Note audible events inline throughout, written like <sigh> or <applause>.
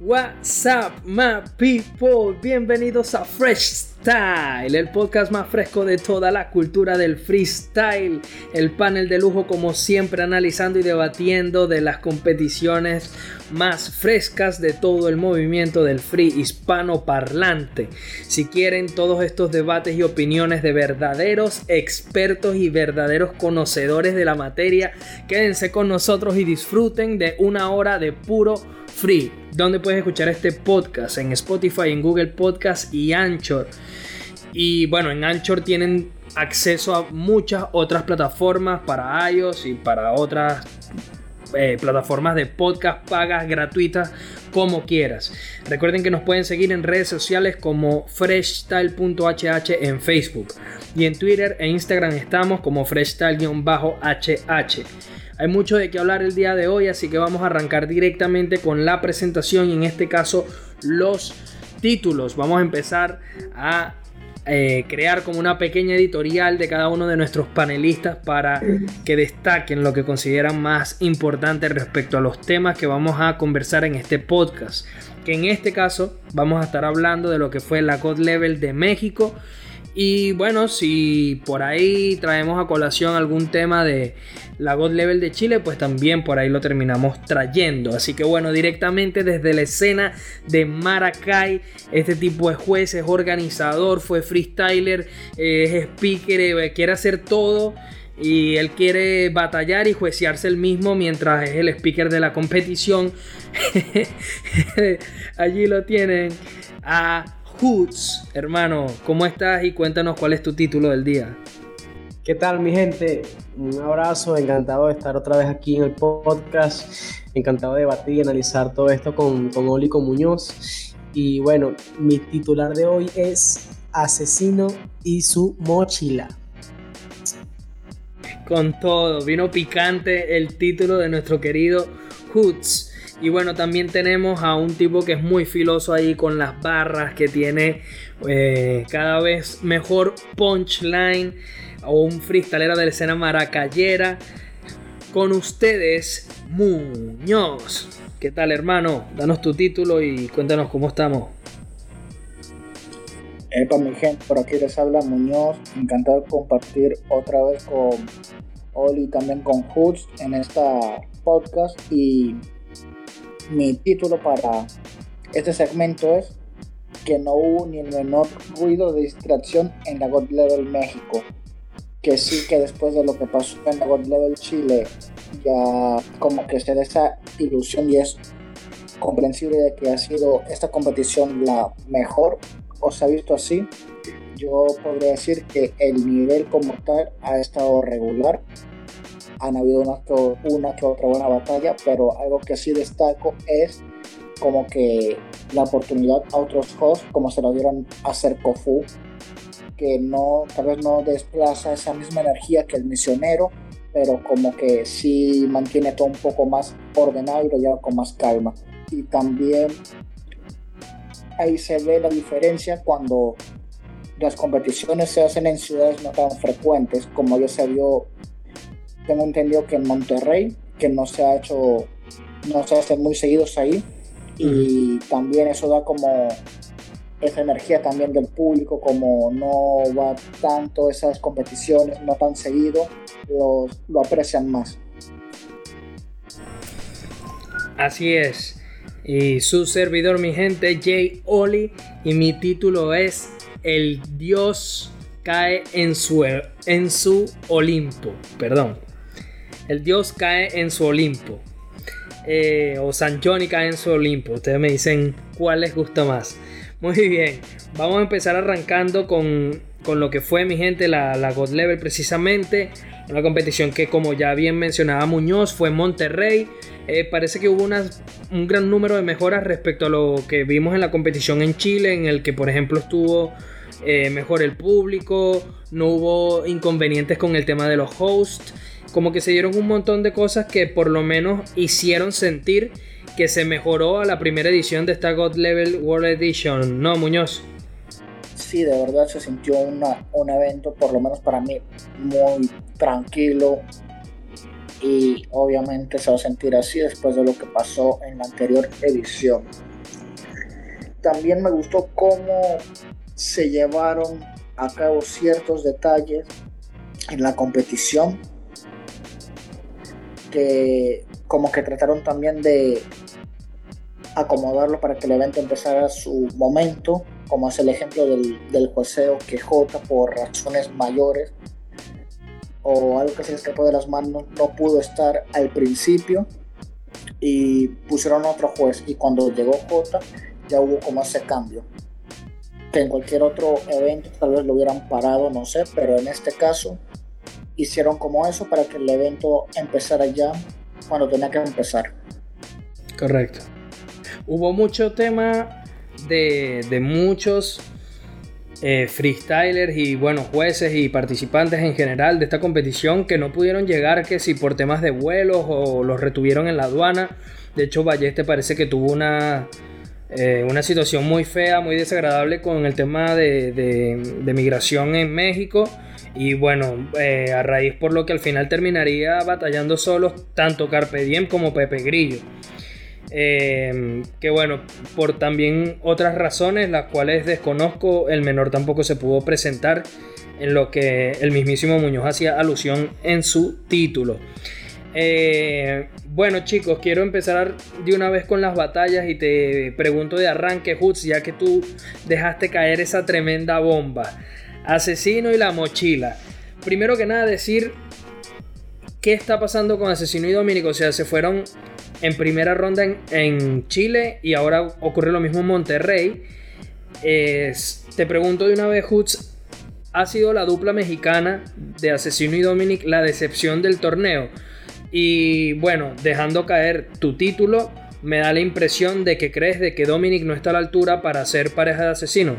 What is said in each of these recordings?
What's up, my people? Bienvenidos a Fresh Style, el podcast más fresco de toda la cultura del freestyle. El panel de lujo, como siempre, analizando y debatiendo de las competiciones más frescas de todo el movimiento del free hispano parlante. Si quieren todos estos debates y opiniones de verdaderos expertos y verdaderos conocedores de la materia, quédense con nosotros y disfruten de una hora de puro free, donde puedes escuchar este podcast en Spotify, en Google Podcast y Anchor. Y bueno, en Anchor tienen acceso a muchas otras plataformas para iOS y para otras eh, plataformas de podcast pagas gratuitas como quieras. Recuerden que nos pueden seguir en redes sociales como freshstyle.hh en Facebook y en Twitter e Instagram estamos como freshstyle-hh. Hay mucho de qué hablar el día de hoy, así que vamos a arrancar directamente con la presentación y en este caso los títulos. Vamos a empezar a eh, crear como una pequeña editorial de cada uno de nuestros panelistas para que destaquen lo que consideran más importante respecto a los temas que vamos a conversar en este podcast. Que en este caso vamos a estar hablando de lo que fue la God Level de México y bueno, si por ahí traemos a colación algún tema de la God Level de Chile, pues también por ahí lo terminamos trayendo. Así que bueno, directamente desde la escena de Maracay, este tipo de juez es organizador, fue freestyler, eh, es speaker, eh, quiere hacer todo y él quiere batallar y juecearse el mismo mientras es el speaker de la competición. <laughs> Allí lo tienen a Hoods, hermano, ¿cómo estás? Y cuéntanos cuál es tu título del día. ¿Qué tal, mi gente? Un abrazo, encantado de estar otra vez aquí en el podcast, encantado de debatir y analizar todo esto con, con Olico Muñoz. Y bueno, mi titular de hoy es Asesino y su mochila. Con todo, vino picante el título de nuestro querido Hoods. Y bueno, también tenemos a un tipo que es muy filoso ahí con las barras, que tiene eh, cada vez mejor punchline, o un freestalero de la escena maracayera. Con ustedes, Muñoz. ¿Qué tal, hermano? Danos tu título y cuéntanos cómo estamos. Epa, mi gente, por aquí les habla Muñoz. Encantado de compartir otra vez con Oli y también con Hoods en esta podcast. Y mi título para este segmento es que no hubo ni el menor ruido de distracción en la God Level México. Que sí que después de lo que pasó en la God Level Chile, ya como que se da esa ilusión y es comprensible de que ha sido esta competición la mejor o se ha visto así. Yo podría decir que el nivel como tal ha estado regular han habido una que, una que otra buena batalla, pero algo que sí destaco es como que la oportunidad a otros hosts, como se lo dieron a hacer Kofu, que no, tal vez no desplaza esa misma energía que el misionero, pero como que sí mantiene todo un poco más ordenado y lo lleva con más calma. Y también ahí se ve la diferencia cuando las competiciones se hacen en ciudades no tan frecuentes, como ya se vio tengo entendido que en Monterrey, que no se ha hecho, no se hacen muy seguidos ahí, y también eso da como esa energía también del público, como no va tanto esas competiciones, no tan seguido, lo aprecian más. Así es. Y su servidor, mi gente, Jay Oli, y mi título es El Dios cae en su, en su Olimpo. Perdón el dios cae en su Olimpo. Eh, o San Johnny cae en su Olimpo. Ustedes me dicen cuál les gusta más. Muy bien, vamos a empezar arrancando con, lo que fue mi gente la, la God Level precisamente. Una competición que como ya bien mencionaba Muñoz fue en Monterrey. Eh, parece que hubo un gran número de mejoras respecto a lo que vimos en la competición en Chile, en el que por ejemplo estuvo eh, mejor el público, no hubo inconvenientes con el tema de los hosts como que se dieron un montón de cosas que por lo menos hicieron sentir que se mejoró a la primera edición de esta God Level World Edition, ¿no, Muñoz? Sí, de verdad se sintió una, un evento, por lo menos para mí, muy tranquilo. Y obviamente se va a sentir así después de lo que pasó en la anterior edición. también me gustó cómo se llevaron a cabo ciertos detalles en la competición que como que trataron también de acomodarlo para que el evento empezara su momento, como es el ejemplo del, del jueceo que J por razones mayores o algo que se le escapó de las manos no pudo estar al principio y pusieron otro juez y cuando llegó J ya hubo como ese cambio que en cualquier otro evento tal vez lo hubieran parado no sé pero en este caso hicieron como eso para que el evento empezara ya cuando tenía que empezar correcto hubo mucho tema de, de muchos eh, freestylers y bueno, jueces y participantes en general de esta competición que no pudieron llegar, que si por temas de vuelos o los retuvieron en la aduana. De hecho, Balleste parece que tuvo una, eh, una situación muy fea, muy desagradable con el tema de, migración en México. Y bueno, eh, a raíz por lo que al final terminaría batallando solos tanto Carpe Diem como Pepe Grillo. Eh, que bueno, por también otras razones, las cuales desconozco, el menor tampoco se pudo presentar en lo que el mismísimo Muñoz hacía alusión en su título. Eh, bueno chicos, quiero empezar de una vez con las batallas y te pregunto de arranque, Hutz, ya que tú dejaste caer esa tremenda bomba. Asesino y la mochila. Primero que nada decir qué está pasando con Asesino y Dominico. O sea, se fueron en primera ronda en, Chile y ahora ocurre lo mismo en Monterrey. te pregunto de una vez, Hutz, ¿ha sido la dupla mexicana de Asesino y Dominic la decepción del torneo? Y bueno, dejando caer tu título, me da la impresión de que crees de que Dominic no está a la altura para ser pareja de asesino.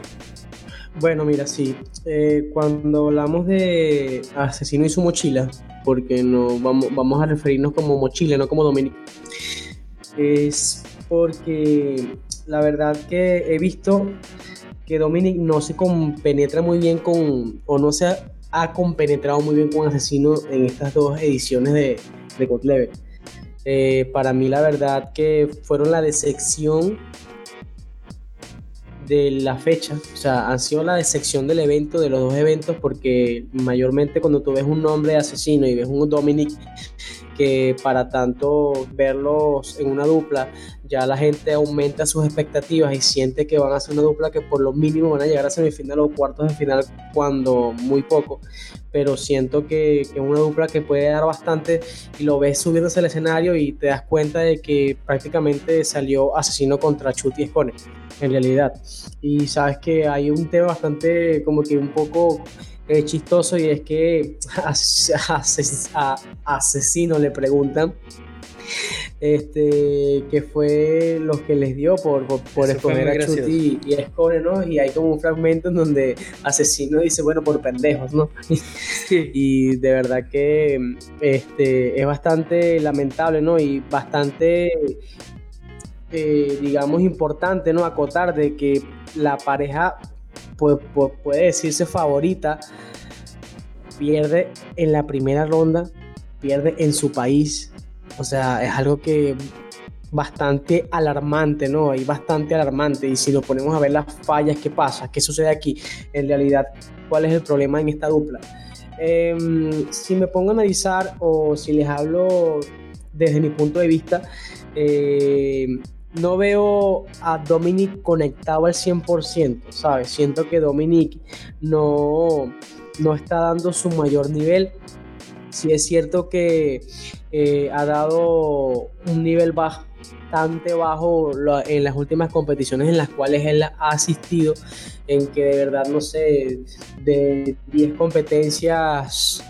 Bueno, mira, sí. Eh, cuando hablamos de asesino y su mochila, porque no vamos, a referirnos como mochila, no como Dominic, es porque la verdad que he visto que Dominic no se compenetra muy bien con, o no se ha, compenetrado muy bien con Asesino en estas dos ediciones de, de Level. Eh, para mí la verdad que fueron la decepción de la fecha, o sea, han sido la decepción del evento, de los dos eventos, porque mayormente cuando tú ves un nombre de asesino y ves un Dominic que para tanto verlos en una dupla, ya la gente aumenta sus expectativas y siente que van a ser una dupla que por lo mínimo van a llegar a semifinal o cuartos de final cuando muy poco, pero siento que es una dupla que puede dar bastante y lo ves subiéndose al escenario y te das cuenta de que prácticamente salió asesino contra Chuti Escone en realidad. Y sabes que hay un tema bastante como que un poco es chistoso y es que <laughs> a, Asesino le preguntan este que fue lo que les dio por, por, escoger a Chuti y, Escone, ¿no? Y hay como un fragmento en donde Asesino dice, bueno, por pendejos, ¿no? y de verdad que este, es bastante lamentable, ¿no? Y bastante, eh, digamos, importante, ¿no? Acotar de que la pareja puede, decirse favorita, pierde en la primera ronda, pierde en su país. O sea, es algo que bastante alarmante, ¿no? Y bastante alarmante. Y si lo ponemos a ver las fallas que pasa, qué sucede aquí, en realidad, ¿cuál es el problema en esta dupla? Em, si me pongo a analizar o si les hablo desde mi punto de vista, eh, no veo a Dominic conectado al 100%, ¿sabes? Siento que Dominic no, no está dando su mayor nivel. Sí es cierto que eh, ha dado un nivel bastante bajo en las últimas competiciones en las cuales él ha asistido, en que de verdad, no sé, de 10 competencias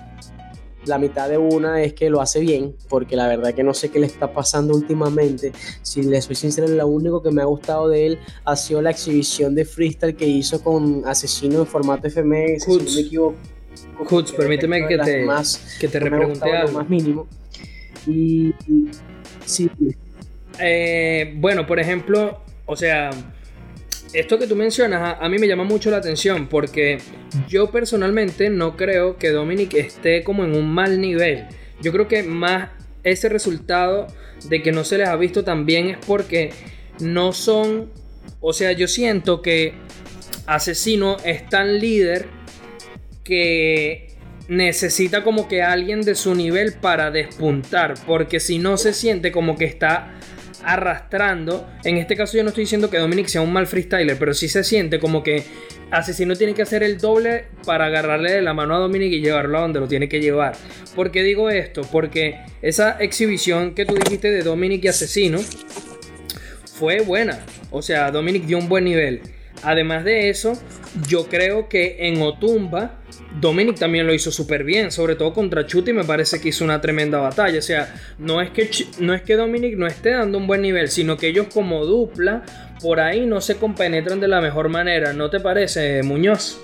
la mitad de una es que lo hace bien, porque la verdad que no sé qué le está pasando últimamente. Si le soy sincero, lo único que me ha gustado de él ha sido la exhibición de freestyle que hizo con Asesino en formato FMS, si no me equivoco. permíteme que te, más, que te repregunte algo. más mínimo. Y, sí. Eh, bueno, por ejemplo, o sea, esto que tú mencionas a, mí me llama mucho la atención porque yo personalmente no creo que Dominic esté como en un mal nivel. Yo creo que más ese resultado de que no se les ha visto tan bien es porque no son O sea, yo siento que Asesino es tan líder que necesita como que alguien de su nivel para despuntar, porque si no se siente como que está arrastrando. En este caso yo no estoy diciendo que Dominic sea un mal freestyler, pero sí se siente como que Asesino tiene que hacer el doble para agarrarle de la mano a Dominic y llevarlo a donde lo tiene que llevar. ¿Por qué digo esto? Porque esa exhibición que tú dijiste de Dominic y Asesino fue buena. O sea, Dominic dio un buen nivel. Además de eso, yo creo que en Otumba Dominic también lo hizo súper bien, sobre todo contra Chuti me parece que hizo una tremenda batalla. O sea, no es, que, no es que Dominic no esté dando un buen nivel, sino que ellos como dupla por ahí no se compenetran de la mejor manera. ¿No te parece, Muñoz?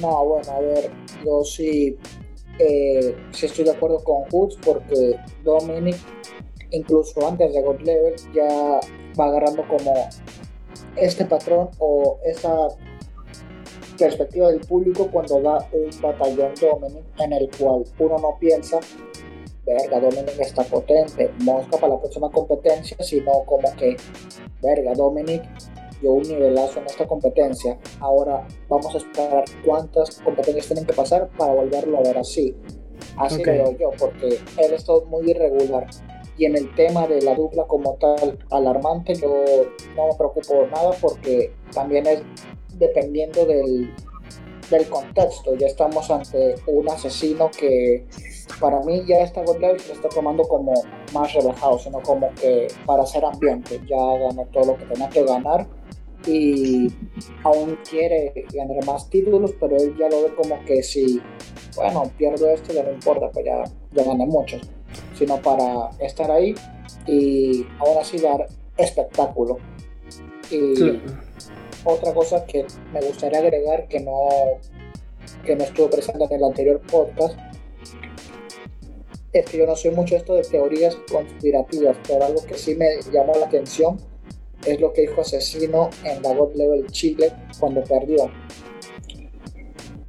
No, bueno, a ver, yo sí, eh, sí estoy de acuerdo con Hoods porque Dominic, incluso antes de God Level, ya va agarrando como este patrón o esa perspectiva del público cuando da un batallón Dominic en el cual uno no piensa, verga, Dominic está potente, mosca para la próxima competencia, sino como que, verga, Dominic dio un nivelazo en esta competencia, ahora vamos a esperar cuántas competencias tienen que pasar para volverlo a ver así. Así lo veo yo, porque él está muy irregular. Y en el tema de la dupla como tal, alarmante, yo no me preocupo nada porque también es dependiendo del, del contexto. Ya estamos ante un asesino que para mí ya está God Level se está tomando como más relajado, sino como que para hacer ambiente. Ya ganó todo lo que tenía que ganar y aún quiere ganar más títulos, pero él ya lo ve como que si, bueno, pierdo esto ya no importa, pues ya, ya gané muchos, sino para estar ahí y aún así dar espectáculo. Y otra cosa que me gustaría agregar que no, que no estuvo presente en el anterior podcast es que yo no soy mucho esto de teorías conspirativas, pero algo que sí me llamó la atención es lo que dijo Asesino en la God Level Chile cuando perdió.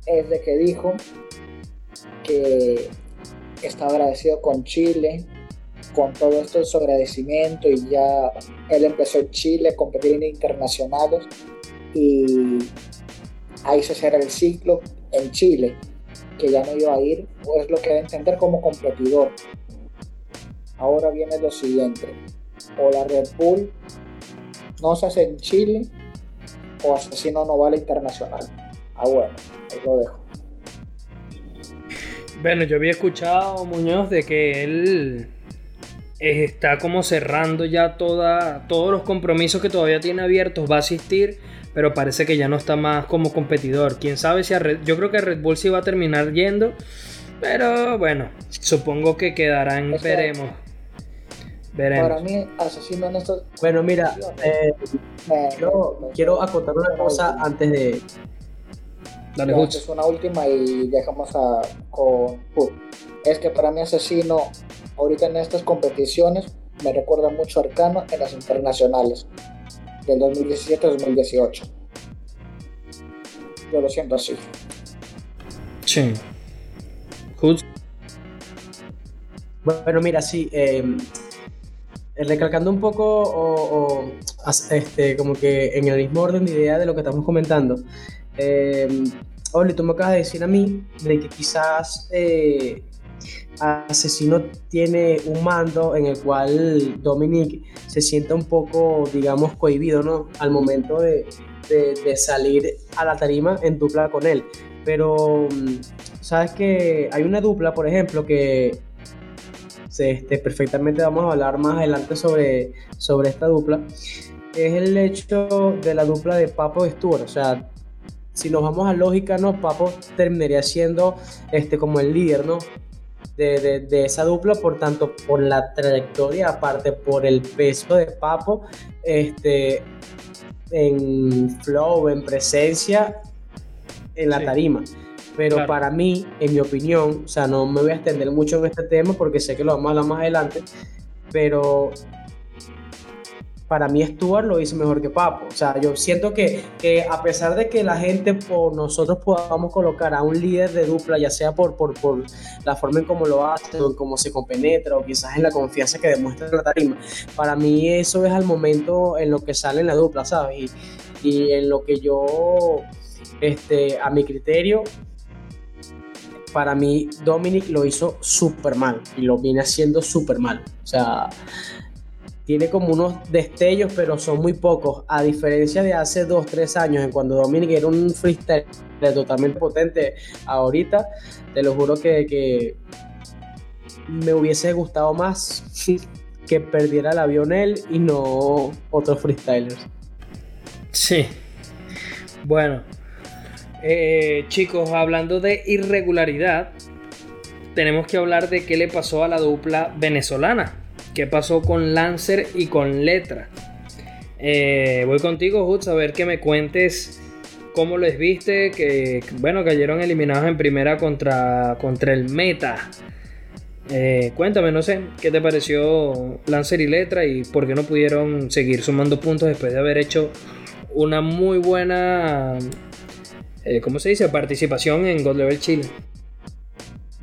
Es de que dijo que estaba agradecido con Chile, con todo esto de su agradecimiento y ya él empezó en Chile a competir en internacionales y ahí se cierra el ciclo en Chile, que ya no iba a ir, o es lo que debe entender como competidor. Ahora viene lo siguiente, o la Red Bull no se hace en Chile, o Asesino no vale internacional. Ah, bueno, ahí lo dejo. Bueno, yo había escuchado, Muñoz, de que él está como cerrando ya toda, todos los compromisos que todavía tiene abiertos, va a asistir pero parece que ya no está más como competidor. Quién sabe si a Red, yo creo que Red Bull sí va a terminar yendo, pero bueno, supongo que quedarán, veremos. Veremos. Para mí, asesino en estos. Bueno, mira, eh, quiero, acotar una cosa antes de. Dale, es una última y dejamos a, con Es que para mí, asesino, ahorita en estas competiciones, me recuerda mucho a Arcano en las internacionales del 2017-2018. Yo lo siento así. Sí. Bueno, mira, sí. Em, recalcando un poco o, este, como que en el mismo orden de idea de lo que estamos comentando. Eh, Oli, tú me acabas de decir a mí de que quizás eh, Asesino tiene un mando en el cual Dominic se siente un poco, digamos, cohibido, ¿no? Al momento de, salir a la tarima en dupla con él. Pero, mm, ¿sabes que Hay una dupla, por ejemplo, que este, perfectamente vamos a hablar más adelante sobre, sobre esta dupla. Es el hecho de la dupla de Papo y Stuart. O sea, si nos vamos a lógica, ¿no? Papo terminaría siendo este, como el líder, ¿no? de, esa dupla, por tanto, por la trayectoria, aparte por el peso de Papo, este, en flow, en presencia, en la tarima. Pero para mí, en mi opinión, o sea, no me voy a extender mucho en este tema porque sé que lo vamos a hablar más adelante, pero para mí Stuart lo hizo mejor que Papo. O sea, yo siento que, a pesar de que la gente por nosotros podamos colocar a un líder de dupla, ya sea por, por, por la forma en cómo lo hace, o en cómo se compenetra, o quizás en la confianza que demuestra en la tarima, para mí eso es al momento en lo que sale en la dupla, ¿sabes? Y, y en lo que yo, este, a mi criterio, para mí Dominic lo hizo súper mal y lo viene haciendo súper mal. O sea, tiene como unos destellos, pero son muy pocos. A diferencia de hace dos, tres años, en cuando Dominic era un freestyle totalmente potente, ahorita te lo juro que, que me hubiese gustado más <laughs> que perdiera el avión él y no otros freestylers. Sí. Bueno, eh, chicos, hablando de irregularidad, tenemos que hablar de qué le pasó a la dupla venezolana. ¿Qué pasó con Lancer y con Letra? Eh, voy contigo, Hutz, a ver que me cuentes cómo les viste. Que, bueno, cayeron eliminados en primera contra, contra el Meta. Eh, cuéntame, no sé, ¿qué te pareció Lancer y Letra y por qué no pudieron seguir sumando puntos después de haber hecho una muy buena, eh, ¿cómo se dice?, participación en God Level Chile.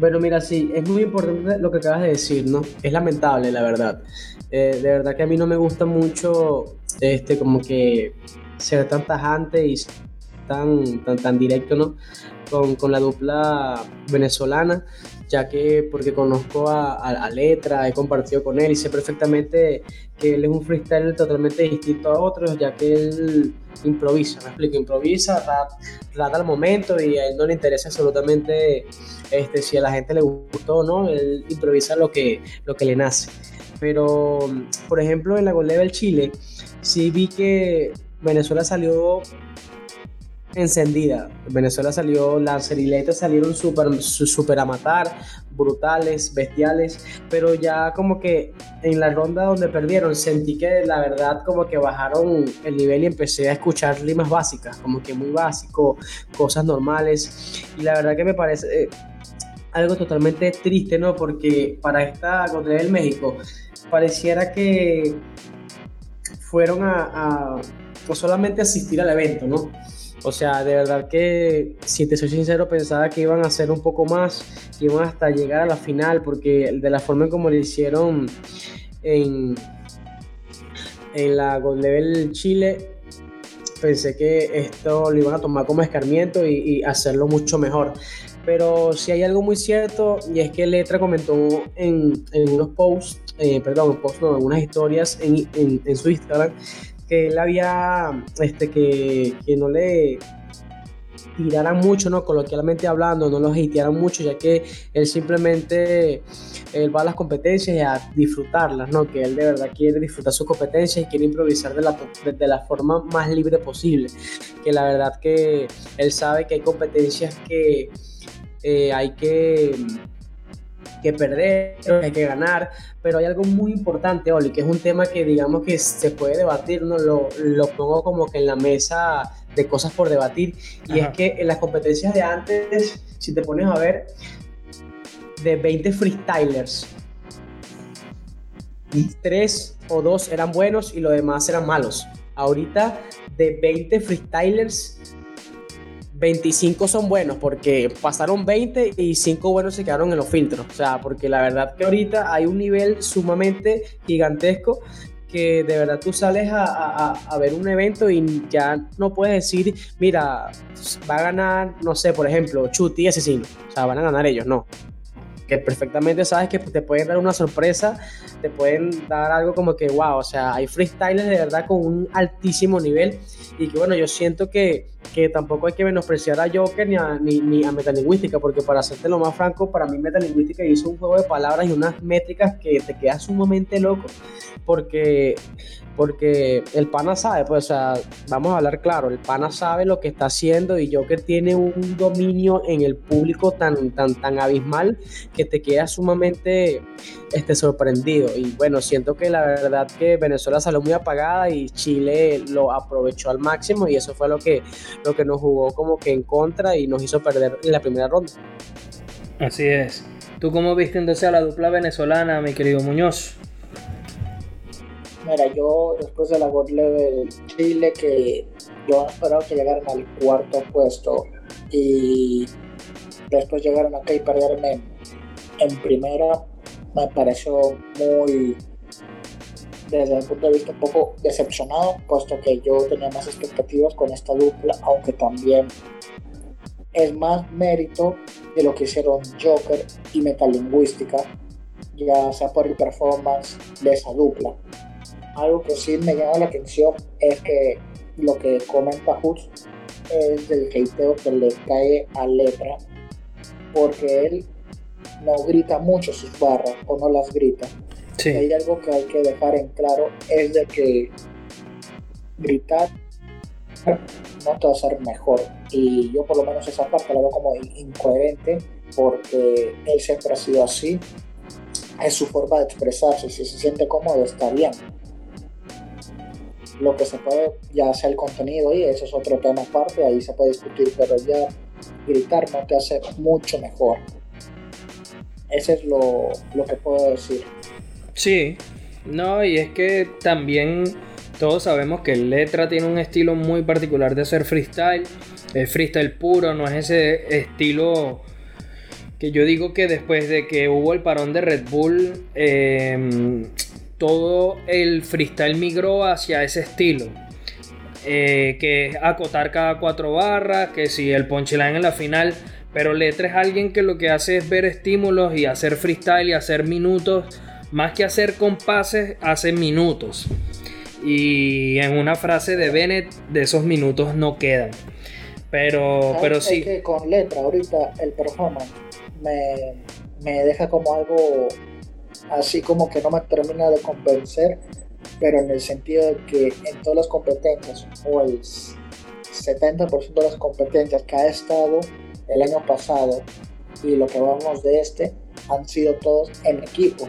Bueno, mira, sí, es muy importante lo que acabas de decir, ¿no? Es lamentable, la verdad. Eh, de verdad que a mí no me gusta mucho, este, como que ser tan tajante y tan, tan, tan directo, ¿no? Con, con la dupla venezolana ya que porque conozco a, Letra, he compartido con él y sé perfectamente que él es un freestyler totalmente distinto a otros, ya que él improvisa, me explico, improvisa, rata al momento y a él no le interesa absolutamente este, si a la gente le gustó o no, él improvisa lo que, lo que le nace. Pero, por ejemplo, en la Gold Level Chile, sí vi que Venezuela salió encendida. Venezuela salió, las seriletas salieron súper super a matar, brutales, bestiales, pero ya como que en la ronda donde perdieron sentí que la verdad como que bajaron el nivel y empecé a escuchar rimas básicas, como que muy básico, cosas normales, y la verdad que me parece... Eh, algo totalmente triste, ¿no? Porque para esta contra el México pareciera que fueron a, a no solamente asistir al evento, ¿no? O sea, de verdad que, si te soy sincero, pensaba que iban a hacer un poco más, que iban hasta llegar a la final, porque de la forma en como lo hicieron en, en la Gold Level Chile, pensé que esto lo iban a tomar como escarmiento y, hacerlo mucho mejor. Pero si hay algo muy cierto, y es que Letra comentó en, unos posts, eh, perdón, en no, en unas historias en, en su Instagram, que él había, este, que, que no le tiraran mucho, ¿no? Coloquialmente hablando, no los hatearan mucho, ya que él simplemente va a las competencias y a disfrutarlas, ¿no? Que él de verdad quiere disfrutar sus competencias y quiere improvisar de la, de, la forma más libre posible. Que la verdad que él sabe que hay competencias que eh, hay que que perder, hay que ganar, pero hay algo muy importante, Oli, que es un tema que digamos que se puede debatir, ¿no? lo, lo pongo como que en la mesa de cosas por debatir, y es que en las competencias de antes, si te pones a ver, de 20 freestylers, tres o dos eran buenos y los demás eran malos. Ahorita de 20 freestylers 25 son buenos porque pasaron 20 y 5 buenos se quedaron en los filtros. O sea, porque la verdad que ahorita hay un nivel sumamente gigantesco que de verdad tú sales a, a, ver un evento y ya no puedes decir, mira, va a ganar, no sé, por ejemplo, Chuti y Asesino. O sea, van a ganar ellos, no que perfectamente sabes que te pueden dar una sorpresa, te pueden dar algo como que, wow, o sea, hay freestylers de verdad con un altísimo nivel. Y que bueno, yo siento que, que tampoco hay que menospreciar a Joker ni a, ni, ni a Metalingüística, porque para hacerte lo más franco, para mí Metalingüística hizo un juego de palabras y unas métricas que te quedas sumamente loco, porque porque el pana sabe, pues, o sea, vamos a hablar claro, el pana sabe lo que está haciendo y Joker tiene un dominio en el público tan, tan, tan abismal que te queda sumamente este, sorprendido. Y bueno, siento que la verdad que Venezuela salió muy apagada y Chile lo aprovechó al máximo y eso fue lo que, lo que nos jugó como que en contra y nos hizo perder en la primera ronda. Así es. ¿Tú cómo viste entonces a la dupla venezolana, mi querido Muñoz? Mira, yo después de la God Level Chile, que yo esperaba que llegaran al cuarto puesto y después llegaron acá y perdieron en, en primera, me pareció muy, desde el punto de vista un poco decepcionado, puesto que yo tenía más expectativas con esta dupla, aunque también es más mérito de lo que hicieron Joker y Metalingüística, ya sea por el performance de esa dupla. Algo que sí me llama la atención es que lo que comenta Hoods es del hateo que le cae a Letra, porque él no grita mucho sus barras o no las grita. Sí. Hay algo que hay que dejar en claro, es de que gritar no te va a hacer mejor. Y yo por lo menos esa parte la veo como incoherente porque él siempre ha sido así. Es su forma de expresarse. Si se siente cómodo, está bien. Lo que se puede, ya sea el contenido y eso es otro tema aparte, ahí se puede discutir, pero ya gritar no te hace mucho mejor. Ese es lo, lo que puedo decir. Sí, no, y es que también todos sabemos que Letra tiene un estilo muy particular de hacer freestyle. Es freestyle puro, no es ese estilo que yo digo que después de que hubo el parón de Red Bull, em, todo el freestyle migró hacia ese estilo. Eh, que es acotar cada cuatro barras, que si el punchline en la final. Pero Letra es alguien que lo que hace es ver estímulos y hacer freestyle y hacer minutos. Más que hacer compases, hace minutos. Y en una frase de Bennett, de esos minutos no quedan. Pero, pero sí. que con letra, ahorita el performance me, me deja como algo así como que no me termina de convencer, pero en el sentido de que en todas las competencias, o el 70% de las competencias que ha estado el año pasado y lo que vamos de este, han sido todos en equipo.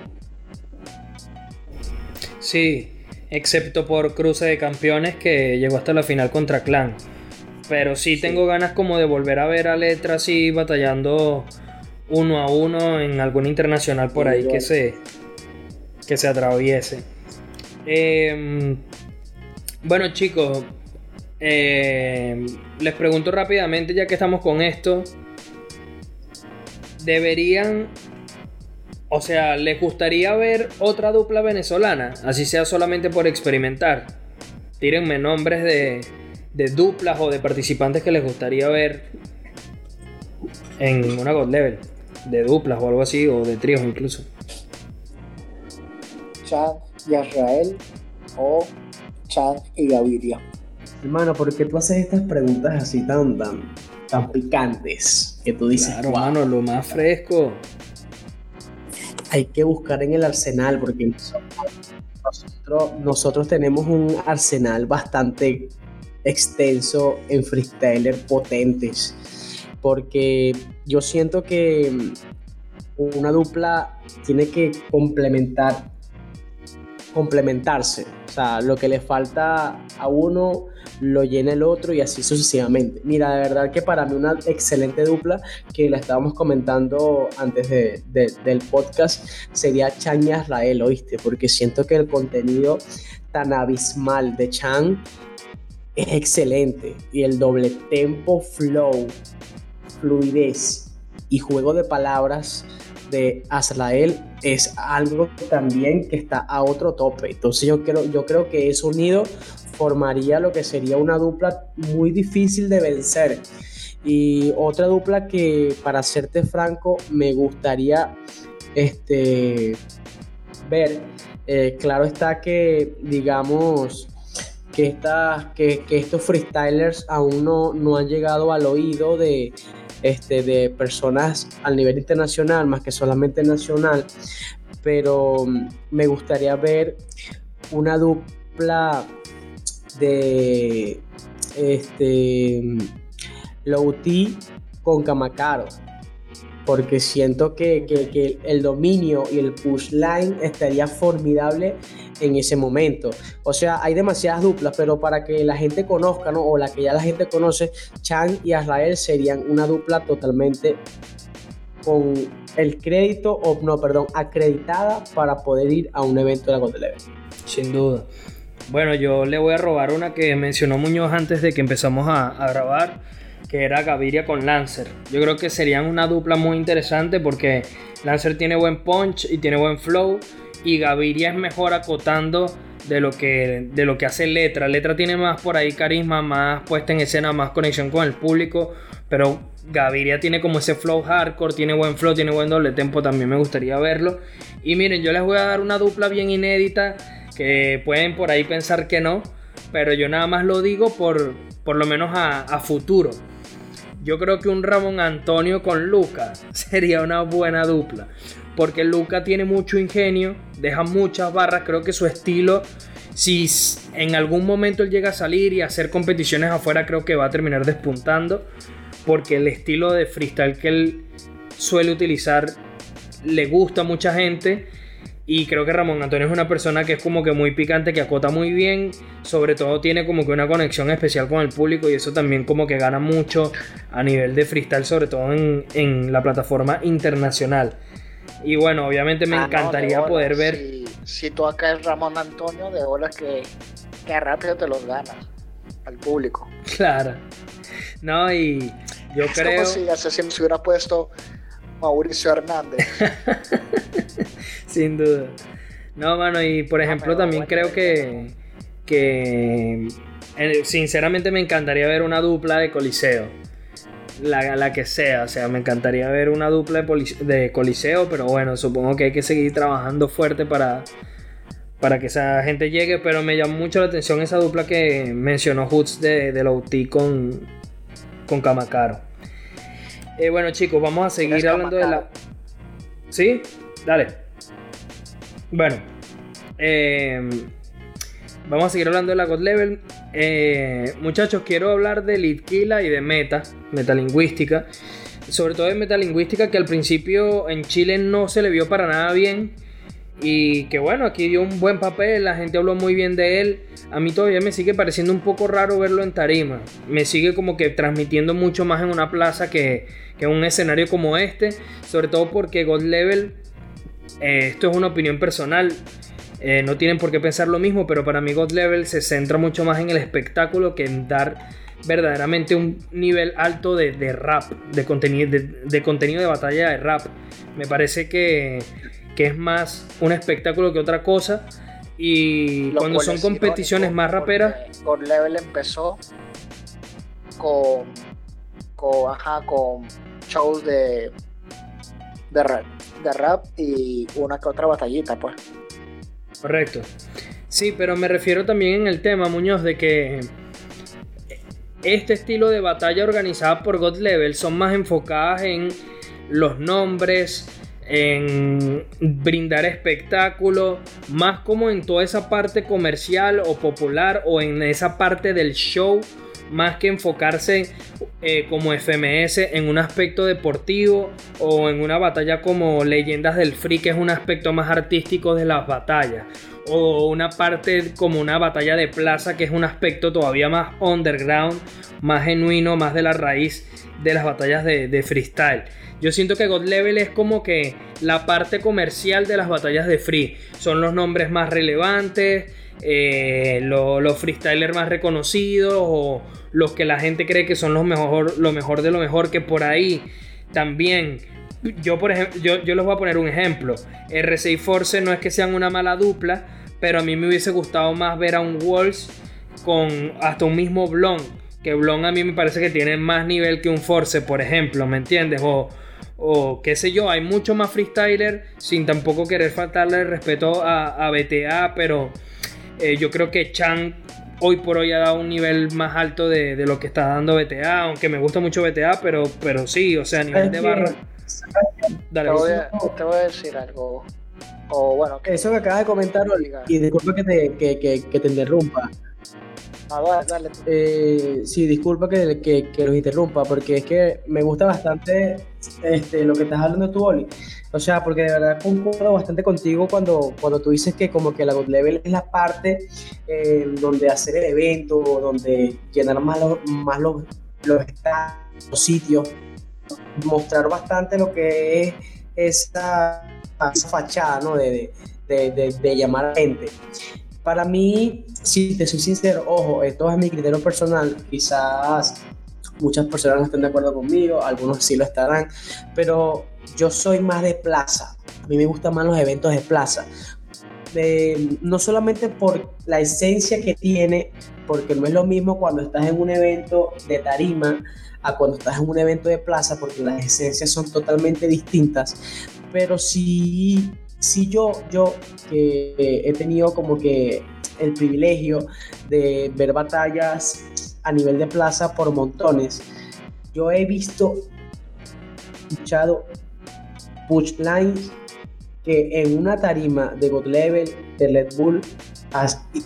Sí, excepto por Cruce de Campeones que llegó hasta la final contra Clan. Pero sí, tengo ganas como de volver a ver a Letra así batallando uno a uno en algún internacional por ahí que se, que se atraviese. Em, bueno chicos, em, les pregunto rápidamente ya que estamos con esto. ¿Deberían o sea, ¿les gustaría ver otra dupla venezolana? Así sea solamente por experimentar. Tírenme nombres de, de duplas o de participantes que les gustaría ver en una God Level. De duplas o algo así, o de tríos incluso. Chad y Israel o Chad y Gaviria. Hermano, ¿por qué tú haces estas preguntas así tan, tan, tan picantes? Que tú dices, claro, hermano, lo más fresco hay que buscar en el arsenal, porque nosotros, tenemos un arsenal bastante extenso en freestyler potentes, porque yo siento que una dupla tiene que complementar complementarse. O sea, lo que le falta a uno lo llena el otro y así sucesivamente. Mira, de verdad que para mí una excelente dupla que la estábamos comentando antes del podcast sería Chan y Israel, ¿oíste? Porque siento que el contenido tan abismal de Chan es excelente y el doble tempo, flow, fluidez y juego de palabras de Azrael es algo también que está a otro tope. Entonces yo creo, yo creo que ese unido formaría lo que sería una dupla muy difícil de vencer. Y otra dupla que, para serte franco, me gustaría este, ver. Eh, claro está que, digamos, que, que, que, estos freestylers aún no, no han llegado al oído de, este, de personas al nivel internacional más que solamente nacional, pero mm, me gustaría ver una dupla de este Louti con Kamakaro porque siento que, que, el dominio y el push line estaría formidable en ese momento. O sea, hay demasiadas duplas, pero para que la gente conozca, ¿no? o la que ya la gente conoce, Chan y Azrael serían una dupla totalmente con el crédito, o no, perdón, acreditada para poder ir a un evento de la God Sin duda. Bueno, yo le voy a robar una que mencionó Muñoz antes de que empezamos a, a grabar, que era Gaviria con Lancer. Yo creo que serían una dupla muy interesante porque Lancer tiene buen punch y tiene buen flow y Gaviria es mejor acotando de lo que, de lo que hace Letra. Letra tiene más por ahí carisma, más puesta en escena, más conexión con el público, pero Gaviria tiene como ese flow hardcore, tiene buen flow, tiene buen doble tempo, también me gustaría verlo. Y miren, yo les voy a dar una dupla bien inédita, que pueden por ahí pensar que no, pero yo nada más lo digo por, por lo menos a, a futuro. Yo creo que un Ramón Antonio con Luca <laughs> sería una buena dupla porque Luca tiene mucho ingenio, deja muchas barras, creo que su estilo, si en algún momento él llega a salir y hacer competiciones afuera, creo que va a terminar despuntando, porque el estilo de freestyle que él suele utilizar le gusta a mucha gente. Y creo que Ramón Antonio es una persona que es como que muy picante, que acota muy bien. Sobre todo tiene como que una conexión especial con el público y eso también como que gana mucho a nivel de freestyle, sobre todo en, en la plataforma internacional. Y bueno, obviamente me Ah, encantaría poder ver. Si, si tú acá es Ramón Antonio, de bolas que, que rápido te los ganas al público. Claro. No, y yo Es creo. como si Asesino se hubiera puesto Mauricio Hernández. <laughs> Sin duda. No, mano, y por ejemplo, pero también bueno, creo que. Que. eh, Sinceramente me encantaría ver una dupla de Coliseo. La, la que sea, o sea, me encantaría ver una dupla de, de Coliseo, pero bueno, supongo que hay que seguir trabajando fuerte para, para que esa gente llegue, pero me llamó mucho la atención esa dupla que mencionó Hoots de, de Lauti con, con Kamakaro. Eh, bueno chicos, vamos a seguir hablando de la... ¿Sí? Dale. Bueno. eh, vamos a seguir hablando de la God Level. Eh, muchachos, quiero hablar de Litquila y de meta, metalingüística. Sobre todo de metalingüística que al principio en Chile no se le vio para nada bien. Y que bueno, aquí dio un buen papel, la gente habló muy bien de él. A mí todavía me sigue pareciendo un poco raro verlo en tarima. Me sigue como que transmitiendo mucho más en una plaza que, que en un escenario como este. Sobre todo porque God Level, eh, esto es una opinión personal. eh, no tienen por qué pensar lo mismo, pero para mí God Level se centra mucho más en el espectáculo que en dar verdaderamente un nivel alto de, de rap, de contenido de, de contenido de batalla de rap. Me parece que, que es más un espectáculo que otra cosa. Y Lo cuando son es competiciones irónico más raperas, God Level empezó con, con, ajá, con shows de, de, rap, de rap y una que otra batallita, pues. Correcto. Sí, pero me refiero también en el tema, Muñoz, de que este estilo de batalla organizada por God Level son más enfocadas en los nombres, en brindar espectáculo, más como en toda esa parte comercial o popular o en esa parte del show, más que enfocarse eh, como FMS en un aspecto deportivo o en una batalla como Leyendas del Free, que es un aspecto más artístico de las batallas. O una parte como una batalla de plaza, que es un aspecto todavía más underground, más genuino, más de la raíz de las batallas de, de freestyle. Yo siento que God Level es como que la parte comercial de las batallas de free. Son los nombres más relevantes, eh, lo- los freestylers más reconocidos o los que la gente cree que son los mejor, lo mejor de lo mejor que por ahí también. Yo, por ejemplo, yo, yo les voy a poner un ejemplo. RC y Force no es que sean una mala dupla, pero a mí me hubiese gustado más ver a un Walls con hasta un mismo Blon. Que Blon a mí me parece que tiene más nivel que un Force, por ejemplo, ¿me entiendes? O, o qué sé yo, hay mucho más freestyler sin tampoco querer faltarle el respeto a, a BTA, pero eh, yo creo que Chan hoy por hoy ha dado un nivel más alto de, de lo que está dando BTA, aunque me gusta mucho BTA, pero, pero sí, o sea, a nivel de barra. Dale, Te voy, a, te voy a decir algo. O bueno, que, Eso que acabas de comentar, Oli, y disculpa que te, que, que- que te interrumpa. Dale. Eh, sí, disculpa que, que, los interrumpa, porque es que me gusta bastante este, lo que estás hablando tú, Oli. O sea, porque de verdad concuerdo bastante contigo cuando, cuando tú dices que como que la God Level es la parte eh, donde hacer el evento, donde llenar más los, más los, los, los sitios, mostrar bastante lo que es esa, esa fachada, ¿no? De, de, de- de llamar a gente. Para mí, si te soy sincero, ojo, esto es mi criterio personal, quizás muchas personas no estén de acuerdo conmigo, algunos sí lo estarán, pero yo soy más de plaza, a mí me gustan más los eventos de plaza, no solamente por la esencia que tiene, porque no es lo mismo cuando estás en un evento de tarima a cuando estás en un evento de plaza, porque las esencias son totalmente distintas, pero sí, sí yo, yo que he tenido como que el privilegio de ver batallas a nivel de plaza por montones, yo he visto, escuchado punchlines que en una tarima de God Level, de Red Bull,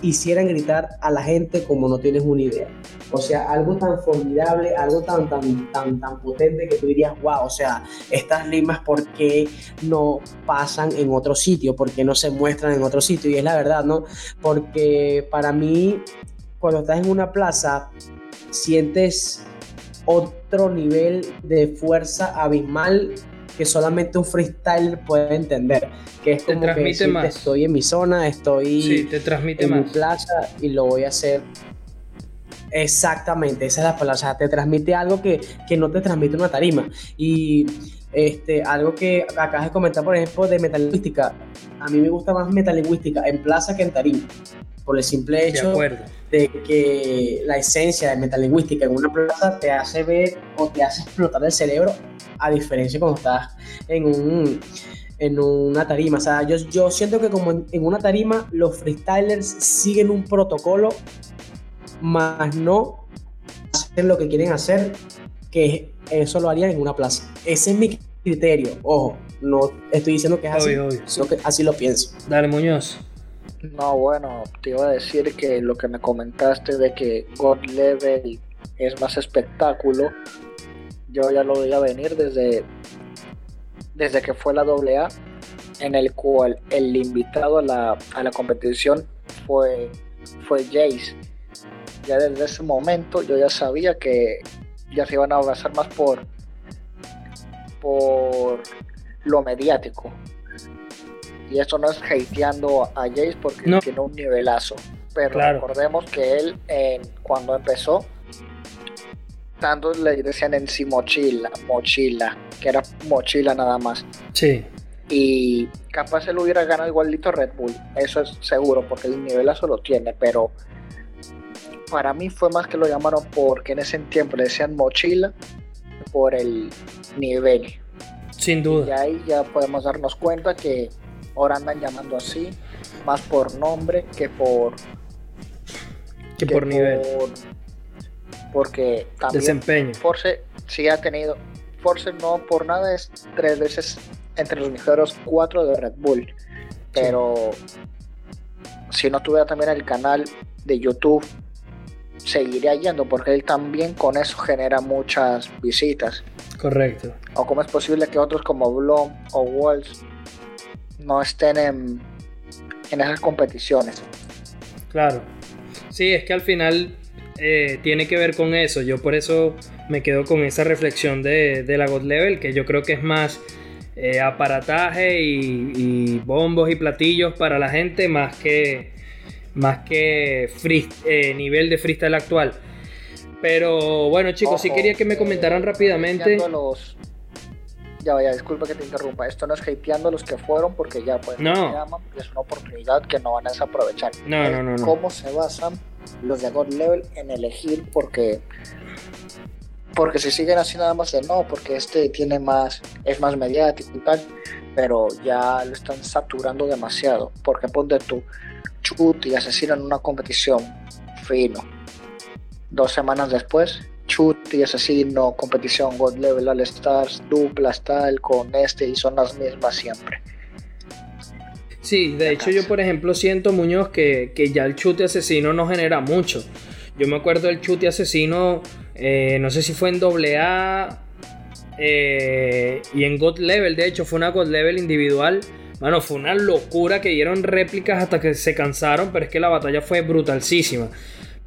hicieran gritar a la gente como no tienes una idea. O sea, algo tan formidable, algo tan, tan, tan, tan potente que tú dirías, wow, o sea, estas rimas, ¿por qué no pasan en otro sitio? ¿Por qué no se muestran en otro sitio? Y es la verdad, ¿no? Porque para mí, cuando estás en una plaza, sientes otro nivel de fuerza abismal que solamente un freestyle puede entender. Que es como que estoy en mi zona, estoy te transmite en mi plaza y lo voy a hacer. Exactamente, esa es la palabra. O sea, te transmite algo que, que no te transmite una tarima. Y este, algo que acabas de comentar, por ejemplo, de metalingüística. A mí me gusta más metalingüística en plaza que en tarima. Por el simple hecho de, que la esencia de metalingüística en una plaza te hace ver o te hace explotar el cerebro, a diferencia cuando estás en un en una tarima. O sea, yo, yo siento que como en, en una tarima los freestylers siguen un protocolo, más no hacen lo que quieren hacer que eso lo harían en una plaza. Ese es mi criterio. Ojo, no estoy diciendo que es así, sino que así lo pienso. Dale, Muñoz. No, bueno, te iba a decir que lo que me comentaste de que God Level es más espectáculo, yo ya lo veía venir desde, desde que fue la AA, en el cual el invitado a la, a la competición fue, fue Jace. Ya desde ese momento yo ya sabía que ya se iban a basar más por, por lo mediático. Y esto no es hateando a Jace porque tiene un nivelazo. Pero recordemos que él cuando empezó, tanto le decían en sí mochila, mochila, que era mochila nada más. Sí. Y capaz él hubiera ganado igualito Red Bull, eso es seguro, porque el nivelazo lo tiene, pero para mí fue más que lo llamaron porque en ese tiempo le decían mochila por el nivel. Sin duda. Y ahí ya podemos darnos cuenta que ahora andan llamando así, más por nombre que por. Que, por nivel. porque también. Desempeño. Force sí ha tenido. Force no por nada es tres veces entre los mejores cuatro de Red Bull. Pero si no tuviera también el canal de YouTube seguiría yendo porque él también con eso genera muchas visitas. Correcto. O cómo es posible que otros como Blom o Walls no estén en, en esas competiciones. Claro. Sí, es que al final eh, tiene que ver con eso. Yo por eso me quedo con esa reflexión de, la God Level, que yo creo que es más eh, aparataje y, y, bombos y platillos para la gente, más que más que free, eh, nivel de freestyle actual. Pero bueno, chicos, sí quería que me comentaran rápidamente. Los... Ya vaya, disculpa que te interrumpa. Esto no es hateando a los que fueron porque ya pues no. llaman, es una oportunidad que no van a desaprovechar. No, no, no, ¿Cómo se basan los de God Level en elegir? Porque porque si siguen así nada más de no, porque este tiene más, es más mediático y tal, pero ya lo están saturando demasiado. Porque ponte tú, Chut y asesinan una competición. Fino. Dos semanas después, Chut y asesino, competición God Level All Stars, dupla tal con este y son las mismas siempre. Sí, de hecho yo por ejemplo siento Muñoz que, ya el chute asesino no genera mucho. Yo me acuerdo del chute asesino, eh, no sé si fue en AA eh, y en God Level, de hecho fue una God Level individual bueno, fue una locura que dieron réplicas hasta que se cansaron, pero es que la batalla fue brutalísima.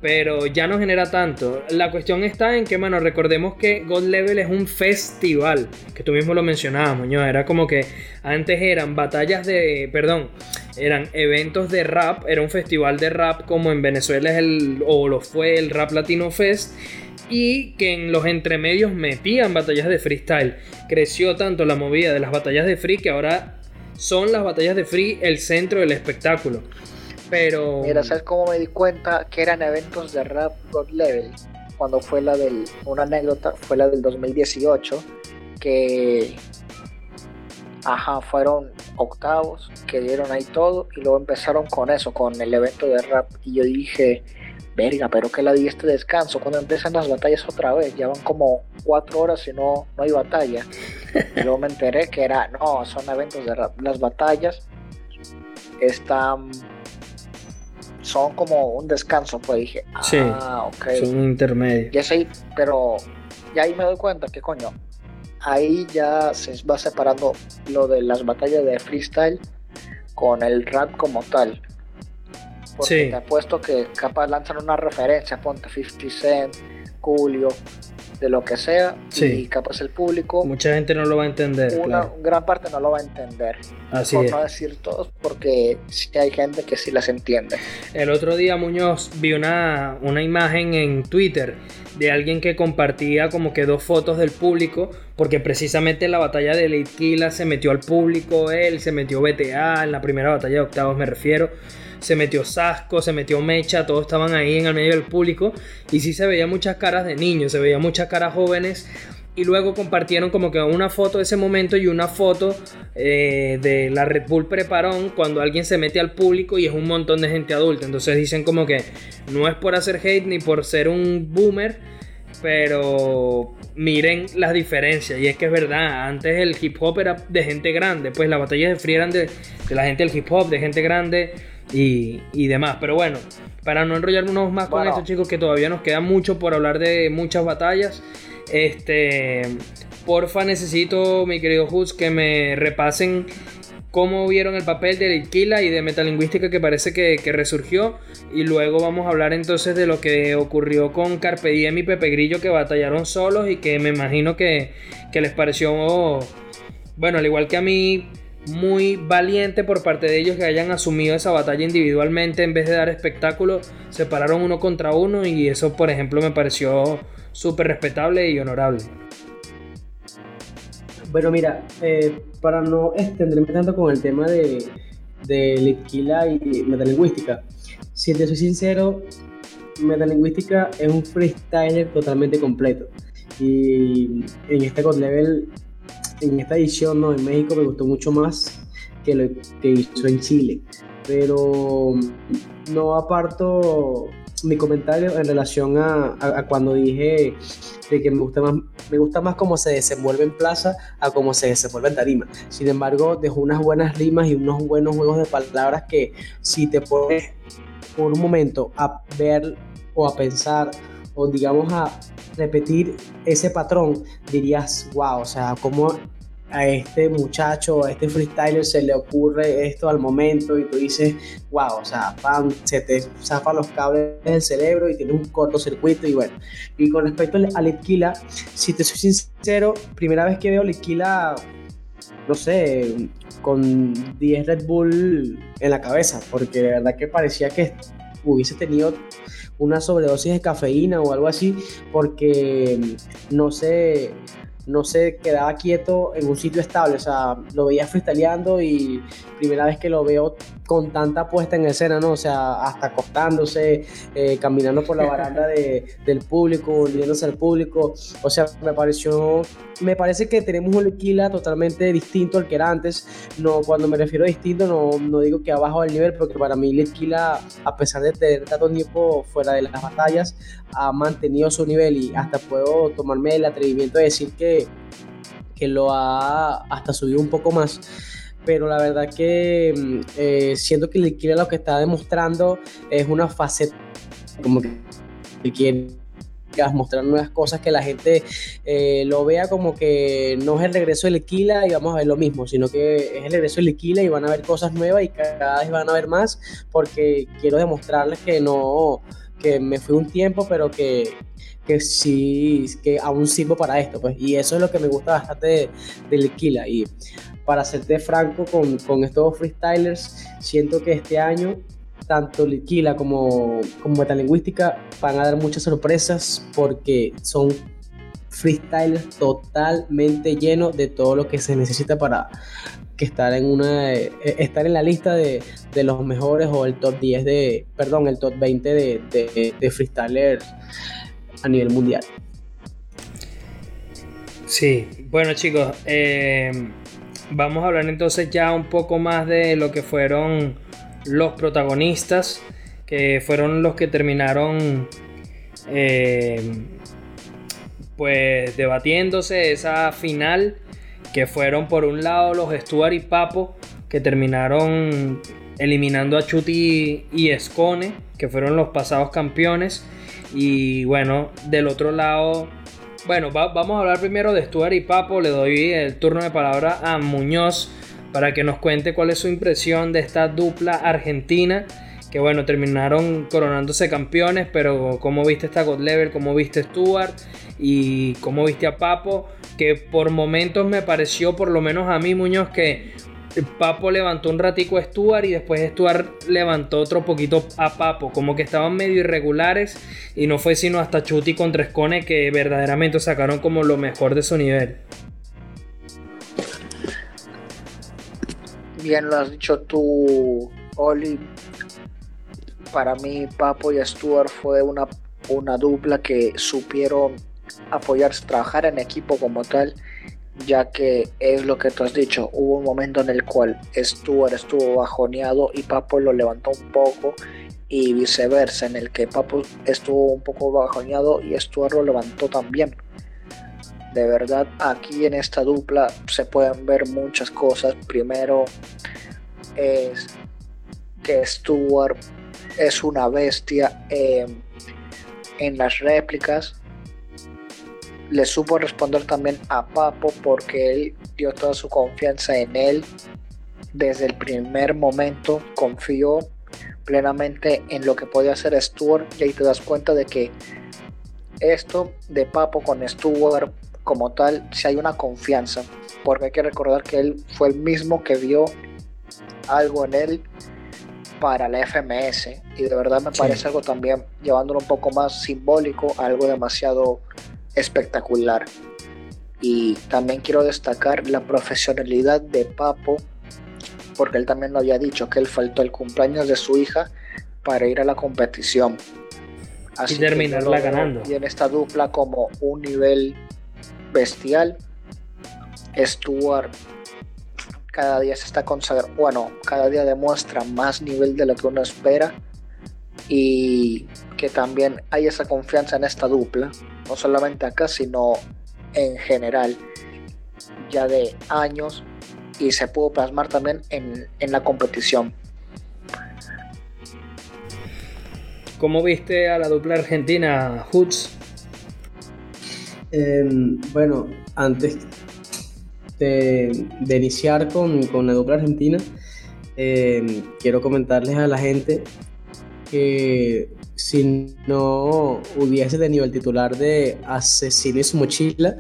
pero ya no genera tanto. La cuestión está en que, mano, recordemos que God Level es un festival, que tú mismo lo mencionabas, Muñoz, era como que antes eran batallas de, perdón, eran eventos de rap, era un festival de rap como en Venezuela es el, o lo fue el Rap Latino Fest, y que en los entremedios metían batallas de freestyle. Creció tanto la movida de las batallas de free que ahora son las batallas de free el centro del espectáculo. Pero. Mira, ¿sabes cómo me di cuenta que eran eventos de rap God Level? Cuando fue la del. Una anécdota, fue la del 2018. Que. Ajá, fueron octavos que dieron ahí todo. Y luego empezaron con eso, con el evento de rap. Y yo dije. Verga, pero que la di este descanso. Cuando empiezan las batallas otra vez, ya van como cuatro horas y no, no hay batalla. Y luego me enteré que era, no, son eventos de rap. Las batallas están son como un descanso, pues dije, ah, sí, Son intermedios. Ya sé, pero ya ahí me doy cuenta que coño, ahí ya se va separando lo de las batallas de freestyle con el rap como tal. Porque sí. te apuesto que capaz lanzan una referencia, ponte 50 Cent, Julio, de lo que sea y capaz el público mucha gente no lo va a entender una gran parte no lo va a entender así por no decir todos porque sí hay gente que sí las entiende. El otro día Muñoz vi una, una imagen en Twitter de alguien que compartía como que dos fotos del público porque precisamente en la batalla de Leitquila se metió al público él se metió BTA en la primera batalla de octavos me refiero se metió Sasco, se metió Mecha, todos estaban ahí en el medio del público y sí se veía muchas caras de niños, se veía muchas caras jóvenes y luego compartieron como que una foto de ese momento y una foto eh, de la Red Bull Preparón cuando alguien se mete al público y es un montón de gente adulta. Entonces dicen como que no es por hacer hate ni por ser un boomer, pero miren las diferencias. Y es que es verdad, antes el hip hop era de gente grande, pues las batallas de free eran de, de la gente del hip hop, de gente grande y, demás. Pero bueno, para no enrollarnos más con esto, chicos, que todavía nos queda mucho por hablar de muchas batallas. Este, porfa, necesito, mi querido Hoods, que me repasen cómo vieron el papel de Liquila y de metalingüística que parece que, resurgió. Y luego vamos a hablar entonces de lo que ocurrió con Carpe Diem y Pepe Grillo que batallaron solos y que me imagino que, que les pareció, bueno, al igual que a mí, muy valiente por parte de ellos que hayan asumido esa batalla individualmente en vez de dar espectáculo, se pararon uno contra uno y eso por ejemplo me pareció súper respetable y honorable. Bueno, mira, eh, para no extenderme tanto con el tema de, de Litquila y metalingüística, si te soy sincero, metalingüística es un freestyler totalmente completo. Y en este God Level en esta edición ¿no? en México me gustó mucho más que lo que hizo en Chile. Pero no aparto mi comentario en relación a, cuando dije de que me gusta más me gusta más cómo se desenvuelve en plaza a cómo se desenvuelve en tarima. Sin embargo, dejó unas buenas rimas y unos buenos juegos de palabras que si te pones por un momento a ver o a pensar o digamos a repetir ese patrón, dirías, wow, o sea, cómo a este muchacho, a este freestyler se le ocurre esto al momento y tú dices, wow, o sea, pam, se te zafa los cables del cerebro y tienes un cortocircuito y bueno. Y con respecto a Litquila, si te soy sincero, primera vez que veo Litquila, no sé, con 10 Red Bull en la cabeza, porque de verdad que parecía que hubiese tenido una sobredosis de cafeína o algo así, porque no se, no se quedaba quieto en un sitio estable, o sea, lo veía freestyleando y primera vez que lo veo con tanta puesta en escena, ¿no? O sea, hasta acostándose, eh, caminando por la baranda de, <laughs> del público, volviéndose al público. O sea, me pareció, me parece que tenemos un Liquila totalmente distinto al que era antes. No, cuando me refiero a distinto, no, no digo que abajo del nivel, porque para mí Liquila, a pesar de tener tanto tiempo fuera de las batallas, ha mantenido su nivel y hasta puedo tomarme el atrevimiento de decir que, que lo ha hasta subido un poco más pero la verdad que mm, eh, siento que Liquila lo que está demostrando es una faceta como que quiere mostrar nuevas cosas que la gente eh, lo vea como que no es el regreso de Liquila y vamos a ver lo mismo, sino que es el regreso de Liquila y van a ver cosas nuevas y cada vez van a ver más porque quiero demostrarles que no que me fui un tiempo, pero que, que sí, que aún sirvo para esto, pues. Y eso es lo que me gusta bastante de, de Liquila. Y para serte franco con, con estos freestylers, siento que este año tanto Liquila como, como Metalingüística van a dar muchas sorpresas porque son freestylers totalmente llenos de todo lo que se necesita para que estar en una eh, estar en la lista de, de, los mejores o el top 10 de perdón el top 20 de, de, de freestylers a nivel mundial. Sí. Bueno chicos eh, vamos a hablar entonces ya un poco más de lo que fueron los protagonistas, que fueron los que terminaron eh, pues debatiéndose esa final, que fueron por un lado los Stuart y Papo, que terminaron eliminando a Chuti y Escone, que fueron los pasados campeones. Y bueno, del otro lado, bueno, vamos a hablar primero de Stuart y Papo. Le doy el turno de palabra a Muñoz para que nos cuente cuál es su impresión de esta dupla argentina. Que bueno, terminaron coronándose campeones, pero cómo viste esta God Level, cómo viste Stuart y cómo viste a Papo, que por momentos me pareció, por lo menos a mí Muñoz, que Papo levantó un ratico a Stuart y después Stuart levantó otro poquito a Papo, como que estaban medio irregulares y no fue sino hasta Chuti contra Escone que verdaderamente sacaron como lo mejor de su nivel. bien lo has dicho tú, Oli. Para mí, Papo y Stuart fue una, una dupla que supieron apoyarse, trabajar en equipo como tal, ya que es lo que tú has dicho. Hubo un momento en el cual Stuart estuvo bajoneado y Papo lo levantó un poco, y viceversa, en el que Papo estuvo un poco bajoneado y Stuart lo levantó también de verdad aquí en esta dupla se pueden ver muchas cosas. Primero es que Stuart es una bestia en las réplicas. Le supo responder también a Papo porque él dio toda su confianza en él. Desde el primer momento confió plenamente en lo que podía hacer Stuart y ahí te das cuenta de que esto de Papo con Stuart como tal si hay una confianza, porque hay que recordar que él fue el mismo que vio algo en él para la FMS y de verdad me parece algo también llevándolo un poco más simbólico, algo demasiado espectacular. Y también quiero destacar la profesionalidad de Papo, porque él también lo había dicho que él faltó el cumpleaños de su hija para ir a la competición. Así y terminarla ganando. Y en esta dupla como un nivel bestial. Stuart cada día se está consagrando, bueno, cada día demuestra más nivel de lo que uno espera y que también hay esa confianza en esta dupla, no solamente acá, sino en general, ya de años y se pudo plasmar también en, en la competición. ¿Cómo viste a la dupla argentina, Hoods? Em, bueno, antes de, iniciar con, la dupla argentina, em, quiero comentarles a la gente que si no hubiese tenido el titular de Asesino y su mochila,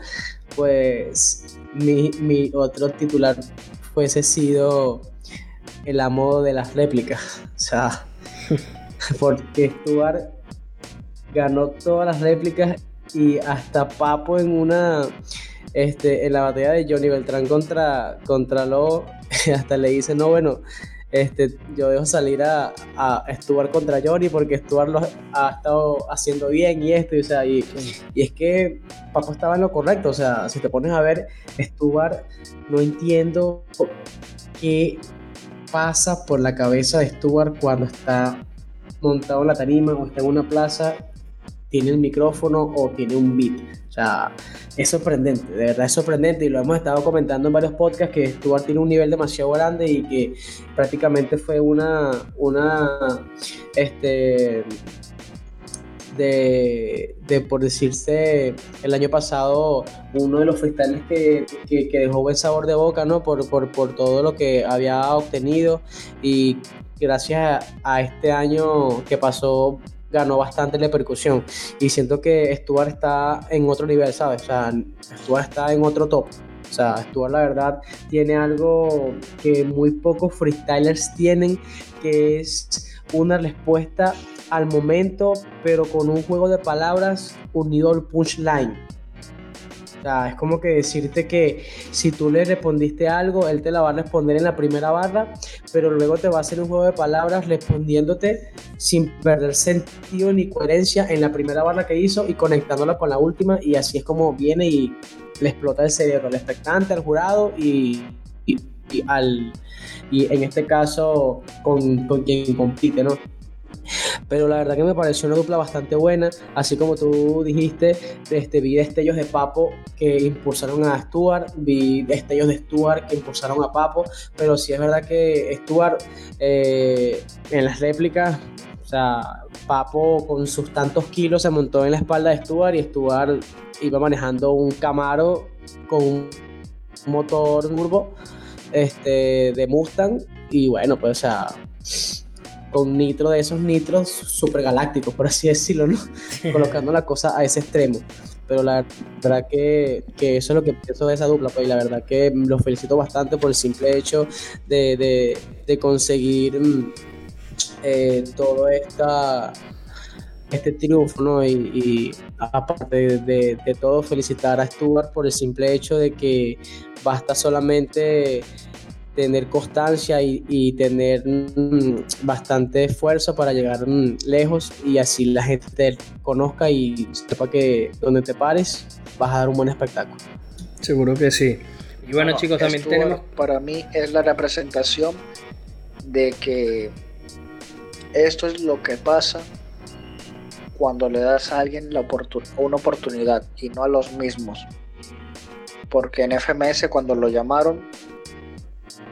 pues mi, mi otro titular fuese sido el amo de las réplicas. O sea, <laughs> porque Stuart ganó todas las réplicas y hasta Papo en una este, en la batalla de Johnny Beltrán contra, contra Lobo, <laughs> hasta le dice, no, bueno, este, yo dejo salir a, a Stuart contra Johnny porque Stuart lo ha estado haciendo bien y esto, y, o sea, y, es que Papo estaba en lo correcto, o sea, si te pones a ver, Stuart, no entiendo qué pasa por la cabeza de Stuart cuando está montado en la tarima o está en una plaza tiene el micrófono o tiene un beat. Sea, es sorprendente, de verdad es sorprendente y lo hemos estado comentando en varios podcasts que Stuart tiene un nivel demasiado grande y que prácticamente fue una, una, este, de, de, por decirse, el año pasado uno de los freestyles que, que, dejó buen sabor de boca, ¿no? Por, por, por todo lo que había obtenido y gracias a este año que pasó ganó bastante la percusión. Y siento que Stuart está en otro nivel, ¿sabes? O sea, Stuart está en otro top. O sea, Stuart la verdad tiene algo que muy pocos freestylers tienen, que es una respuesta al momento, pero con un juego de palabras unido al punchline. Es como que decirte que si tú le respondiste algo, él te la va a responder en la primera barra, pero luego te va a hacer un juego de palabras respondiéndote sin perder sentido ni coherencia en la primera barra que hizo y conectándola con la última y así es como viene y le explota el cerebro al expectante, al jurado y, al y en este caso con, con quien compite, ¿no? Pero la verdad que me pareció una dupla bastante buena, así como tú dijiste, este, vi destellos de Papo que impulsaron a Stuart, vi destellos de Stuart que impulsaron a Papo, pero sí es verdad que Stuart eh, en las réplicas, o sea, Papo con sus tantos kilos se montó en la espalda de Stuart y Stuart iba manejando un Camaro con un motor turbo este, de Mustang y bueno, pues o sea con nitro de esos nitros super galácticos, por así decirlo, ¿no? <laughs> Colocando la cosa a ese extremo. Pero la verdad que, que, eso es lo que pienso de esa dupla, pues, y la verdad que los felicito bastante por el simple hecho de, de, de conseguir mm, eh, todo esta, este triunfo, ¿no? Y, y aparte de, de, todo, felicitar a Stuart por el simple hecho de que basta solamente tener constancia y, tener mm, bastante esfuerzo para llegar mm, lejos y así la gente te conozca y sepa que donde te pares vas a dar un buen espectáculo. Seguro que sí. Y bueno, chicos, también tenemos... Para mí es la representación de que esto es lo que pasa cuando le das a alguien la una oportunidad y no a los mismos. Porque en FMS cuando lo llamaron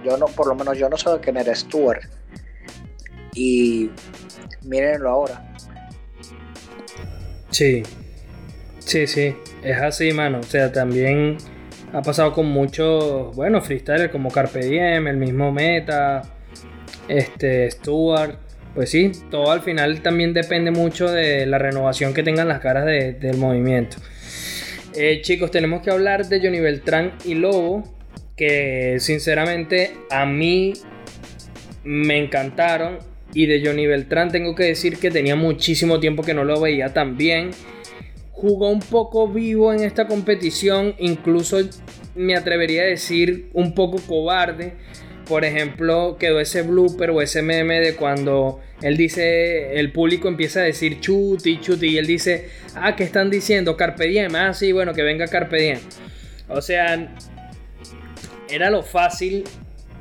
yo no, por lo menos yo no sabía quién era Stuart. Y mírenlo ahora. Sí, sí, sí, es así, mano. O sea, también ha pasado con muchos, bueno, freestylers como Carpe Diem, el mismo Meta, este, Stuart. Pues sí, todo al final también depende mucho de la renovación que tengan las caras del movimiento. Eh, chicos, tenemos que hablar de Johnny Beltrán y Lobo, que sinceramente a mí me encantaron. Y de Johnny Beltrán tengo que decir que tenía muchísimo tiempo que no lo veía tan bien. Jugó un poco vivo en esta competición, incluso me atrevería a decir un poco cobarde. Por ejemplo, quedó ese blooper o ese meme de cuando él dice, el público empieza a decir chuti, chuti, y él dice, ah, ¿qué están diciendo? Carpe diem, ah, sí, bueno, que venga Carpe diem. O sea, era lo fácil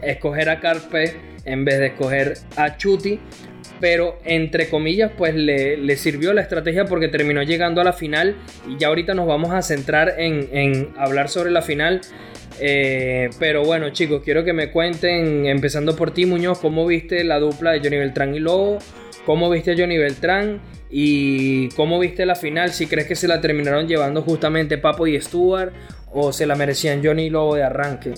escoger a Carpe en vez de escoger a Chuti. Pero entre comillas, pues le, sirvió la estrategia porque terminó llegando a la final. Y ya ahorita nos vamos a centrar en, hablar sobre la final. Eh, pero bueno, chicos, quiero que me cuenten, empezando por ti, Muñoz, cómo viste la dupla de Johnny Beltrán y Lobo. ¿Cómo viste a Johnny Beltrán? ¿Y cómo viste la final? Si crees que se la terminaron llevando justamente Papo y Stuart o se la merecían Johnny y Lobo de arranque.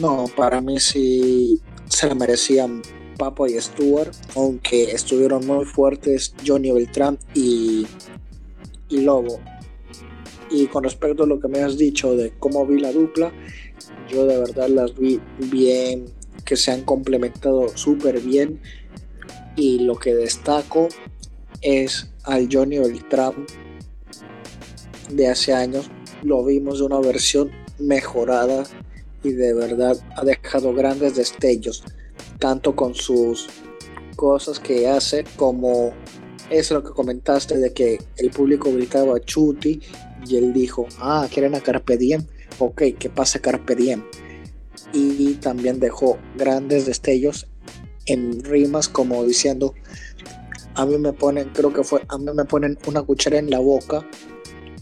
No, para mí sí se la merecían Papo y Stuart, aunque estuvieron muy fuertes Johnny Beltrán y, y Lobo. Y con respecto a lo que me has dicho de cómo vi la dupla, yo de verdad las vi bien, que se han complementado súper bien. Y lo que destaco es al Johnny Beltrán de hace años. Lo vimos de una versión mejorada y de verdad ha dejado grandes destellos, tanto con sus cosas que hace como es lo que comentaste de que el público gritaba Chuti y él dijo, ah, quieren a Carpe Diem, ok, que pase Carpe Diem. Y también dejó grandes destellos en rimas como diciendo, a mí me ponen, creo que fue, a mí me ponen una cuchara en la boca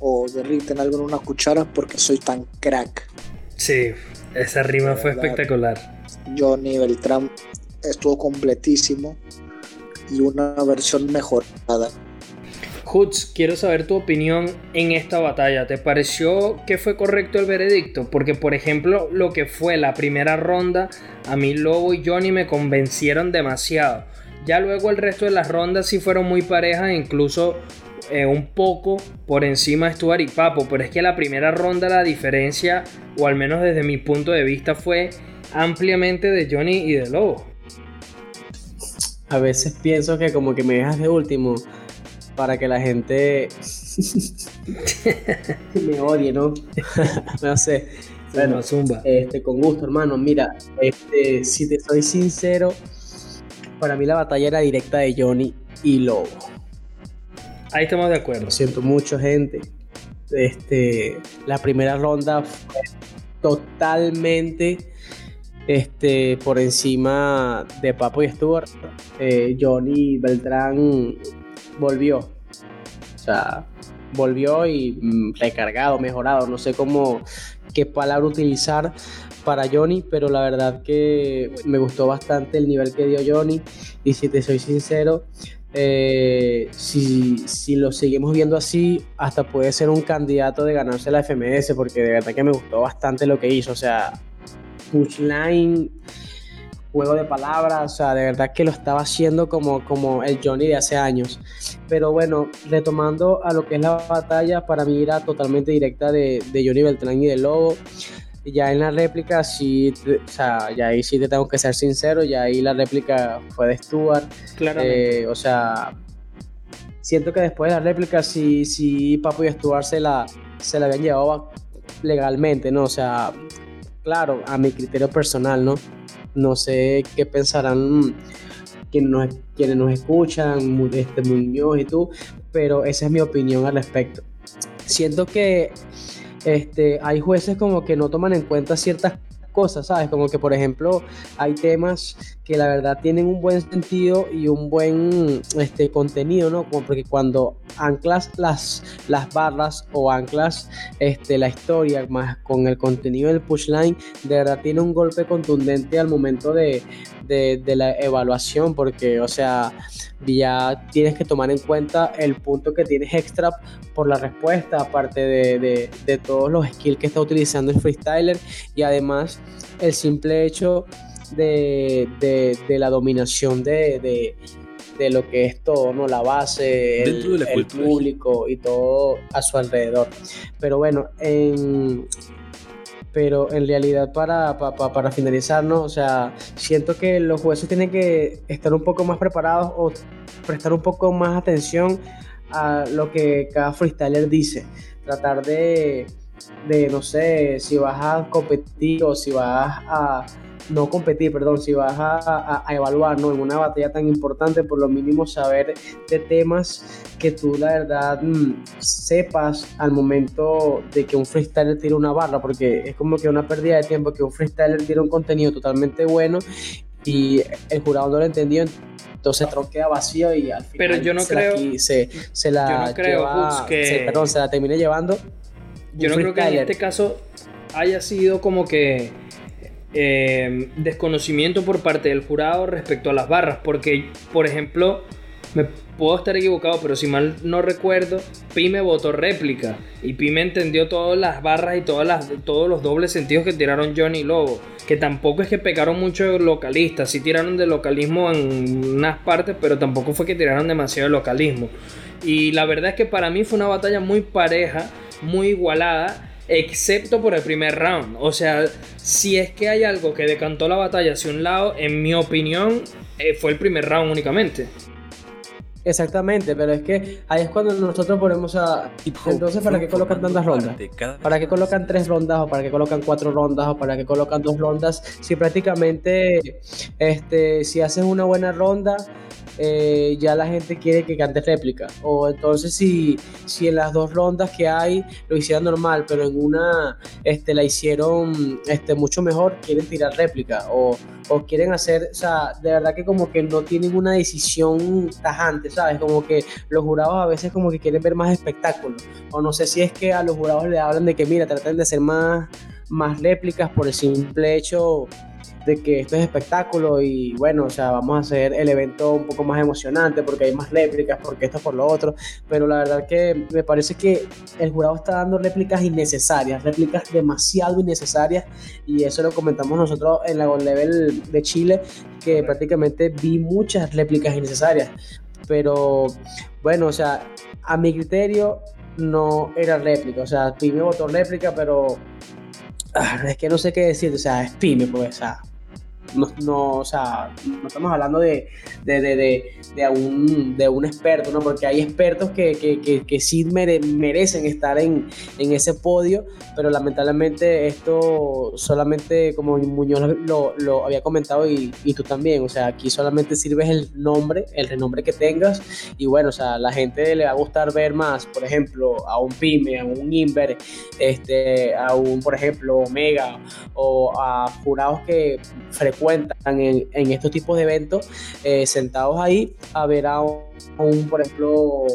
o derriten algo en una cuchara porque soy tan crack. Sí, esa rima fue espectacular. Johnny Beltrán estuvo completísimo y una versión mejorada. Hoods, quiero saber tu opinión en esta batalla. ¿Te pareció que fue correcto el veredicto? Porque, por ejemplo, lo que fue la primera ronda, a mí Lobo y Johnny me convencieron demasiado. Ya luego el resto de las rondas sí fueron muy parejas, incluso eh, un poco por encima de Stuart y Papo, pero es que la primera ronda la diferencia, o al menos desde mi punto de vista, fue ampliamente de Johnny y de Lobo. A veces pienso que como que me dejas de último para que la gente <laughs> me odie, ¿no? no sé. Bueno, zumba. Este, con gusto, hermano. Mira, este, si te soy sincero, para mí la batalla era directa de Johnny y Lobo. Ahí estamos de acuerdo. siento mucho, gente. Este, la primera ronda fue totalmente este, por encima de Papo y Stuart. Eh, Johnny Beltrán volvió. O sea, volvió y mm, recargado, mejorado. No sé cómo, qué palabra utilizar para Johnny, pero la verdad que me gustó bastante el nivel que dio Johnny. Y si te soy sincero, eh, si, si, lo seguimos viendo así, hasta puede ser un candidato de ganarse la FMS, porque de verdad que me gustó bastante lo que hizo. O sea, punchline, juego de palabras, o sea, de verdad que lo estaba haciendo como, como el Johnny de hace años. Pero bueno, retomando a lo que es la batalla, para mí era totalmente directa de, de Johnny Beltrán y de Lobo ya en la réplica sí, o sea, ya ahí sí te tengo que ser sincero, ya ahí la réplica fue de Stuart. Claramente. Eh, o sea, siento que después de la réplica sí, sí Papo y Stuart se la, se la habían llevado legalmente, ¿no? O sea, claro, a mi criterio personal, ¿no? No sé qué pensarán quienes nos, quienes nos escuchan, este Muñoz y tú, pero esa es mi opinión al respecto. Siento que este, hay jueces como que no toman en cuenta ciertas cosas, ¿sabes? Como que, por ejemplo, hay temas que la verdad tienen un buen sentido y un buen este, contenido, ¿no? Porque cuando anclas las, las barras o anclas este, la historia más con el contenido del pushline, de verdad tiene un golpe contundente al momento de, de, de la evaluación, porque, o sea, ya tienes que tomar en cuenta el punto que tienes extra por la respuesta, aparte de, de, todos los skills que está utilizando el freestyler y además el simple hecho de, la dominación de, lo que es todo, ¿no? La base, el, público y todo a su alrededor. Pero bueno, en, pero en realidad para, para, finalizar, ¿no? O sea, siento que los jueces tienen que estar un poco más preparados o prestar un poco más atención a lo que cada freestyler dice. Tratar de, de no sé, si vas a competir o si vas a no competir, perdón, si vas a, evaluar ¿no? en una batalla tan importante, por lo mínimo saber de temas que tú la verdad mm, sepas al momento de que un freestyler tire una barra, porque es como que una pérdida de tiempo que un freestyler tire un contenido totalmente bueno y el jurado no lo entendió, entonces tronquea vacío y al final Pero yo no creo, se, se, la que... perdón, se la termine llevando. Yo no creo que en este caso haya sido como que eh, desconocimiento por parte del jurado respecto a las barras, porque, por ejemplo, me puedo estar equivocado, pero si mal no recuerdo, Pi me votó réplica y Pi me entendió todas las barras y todos los dobles sentidos que tiraron Johnny Lobo, que tampoco es que pegaron mucho de localistas, sí tiraron de localismo en unas partes, pero tampoco fue que tiraron demasiado de localismo. Y la verdad es que para mí fue una batalla muy pareja, muy igualada excepto por el primer round. O sea, si es que hay algo que decantó la batalla hacia un lado, en mi opinión, eh, fue el primer round únicamente. Exactamente, pero es que ahí es cuando nosotros ponemos a... Entonces, ¿para qué colocan tantas rondas? ¿Para qué colocan tres rondas o para qué colocan cuatro rondas o para qué colocan dos rondas? Si prácticamente, este, si haces una buena ronda, eh, ya la gente quiere que cante réplica. O entonces si, si en las dos rondas que hay lo hicieron normal, pero en una este, la hicieron este, mucho mejor, quieren tirar réplica. O, o quieren hacer, o sea, de verdad que como que no tienen una decisión tajante, ¿sabes? Como que los jurados a veces como que quieren ver más espectáculo. O no sé si es que a los jurados le hablan de que, mira, traten de hacer más, más réplicas por el simple hecho de que esto es espectáculo y bueno, o sea, vamos a hacer el evento un poco más emocionante porque hay más réplicas, porque esto por lo otro, pero la verdad que me parece que el jurado está dando réplicas innecesarias, réplicas demasiado innecesarias. Y eso lo comentamos nosotros en la Gold Level de Chile, que prácticamente vi muchas réplicas innecesarias, pero bueno, o sea, a mi criterio no era réplica, o sea, Pyme votó réplica, pero ah, es que no sé qué decir, o sea, es Pyme, pues, o sea, no, no, o sea, no estamos hablando de, de, de, de, un, de un experto, ¿no? Porque hay expertos que, que, que, sí merecen estar en, en, ese podio, pero lamentablemente esto solamente, como Muñoz lo, lo había comentado y, y, tú también, o sea, aquí solamente sirves el nombre, el renombre que tengas, y bueno, o sea, la gente le va a gustar ver más, por ejemplo, a un Pyme, a un Inver, este, a un, por ejemplo, Omega, o a jurados que frecuentan en, en estos tipos de eventos, eh, sentados ahí a un, por ejemplo,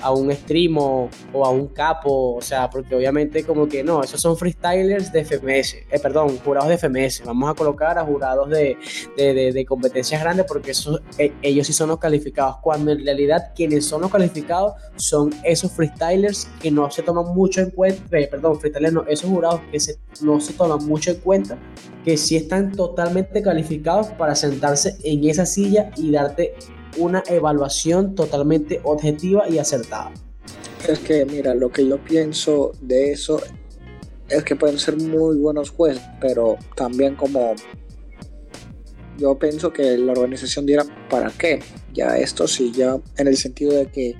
a un stream o, a un capo, o sea, porque obviamente como que no, esos son freestylers de FMS, eh, perdón, jurados de FMS, vamos a colocar a jurados de, de, de, competencias grandes porque eso, eh, ellos sí son los calificados, cuando en realidad quienes son los calificados son esos freestylers que no se toman mucho en cuenta, perdón, freestylers no, esos jurados que se, no se toman mucho en cuenta, que sí están totalmente calificados para sentarse en esa silla y darte una evaluación totalmente objetiva y acertada. Es que, mira, lo que yo pienso de eso es que pueden ser muy buenos jueces, pero también como yo pienso que la organización dirá, ¿para qué? Ya esto sí, ya en el sentido de que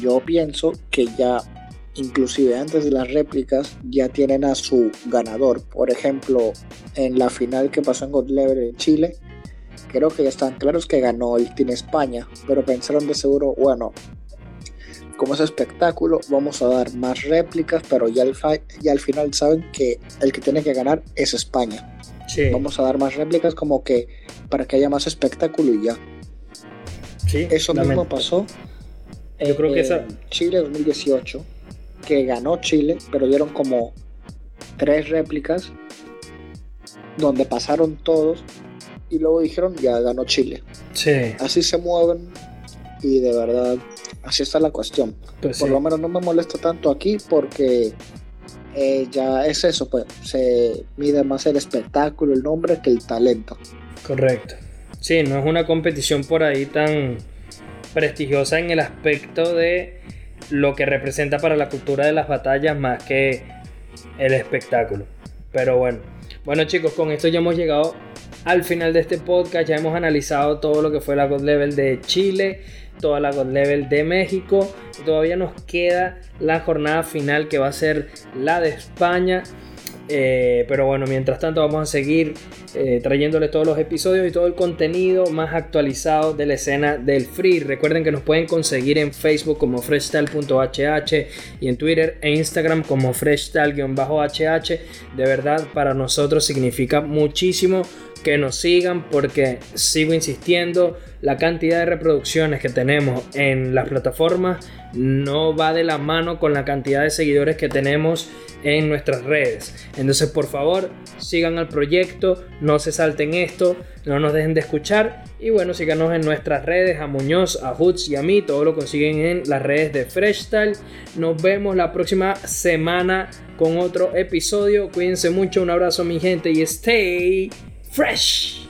yo pienso que ya inclusive antes de las réplicas ya tienen a su ganador. Por ejemplo, en la final que pasó en God Level en Chile, creo que ya están claros que ganó el Team España, pero pensaron de seguro, bueno, como es espectáculo, vamos a dar más réplicas, pero ya al, ya al final saben que el que tiene que ganar es España. Vamos a dar más réplicas como que para que haya más espectáculo y ya. Sí, Eso mismo pasó Yo creo que esa... Chile 2018 que ganó Chile, pero dieron como tres réplicas donde pasaron todos y luego dijeron ya ganó Chile. Sí. Así se mueven y de verdad así está la cuestión. Pues Por lo menos no me molesta tanto aquí porque eh, ya es eso, pues se mide más el espectáculo, el nombre que el talento. Correcto. Sí, no es una competición por ahí tan prestigiosa en el aspecto de lo que representa para la cultura de las batallas más que el espectáculo. Pero bueno, bueno chicos, con esto ya hemos llegado al final de este podcast. Ya hemos analizado todo lo que fue la God Level de Chile, toda la God Level de México. Todavía nos queda la jornada final que va a ser la de España. Eh, pero bueno, mientras tanto vamos a seguir eh, trayéndole todos los episodios y todo el contenido más actualizado de la escena del free. Recuerden que nos pueden conseguir en Facebook como freshstyle.hh y en Twitter e Instagram como freshstyle-hh. De verdad, para nosotros significa muchísimo que nos sigan porque sigo insistiendo, la cantidad de reproducciones que tenemos en las plataformas no va de la mano con la cantidad de seguidores que tenemos en nuestras redes. Entonces, por favor, sigan al proyecto, no se salten esto, no nos dejen de escuchar y bueno, síganos en nuestras redes, a Muñoz, a Hoods y a mí, todo lo consiguen en las redes de Freshstyle. Nos vemos la próxima semana con otro episodio. Cuídense mucho, un abrazo mi gente y stay fresh.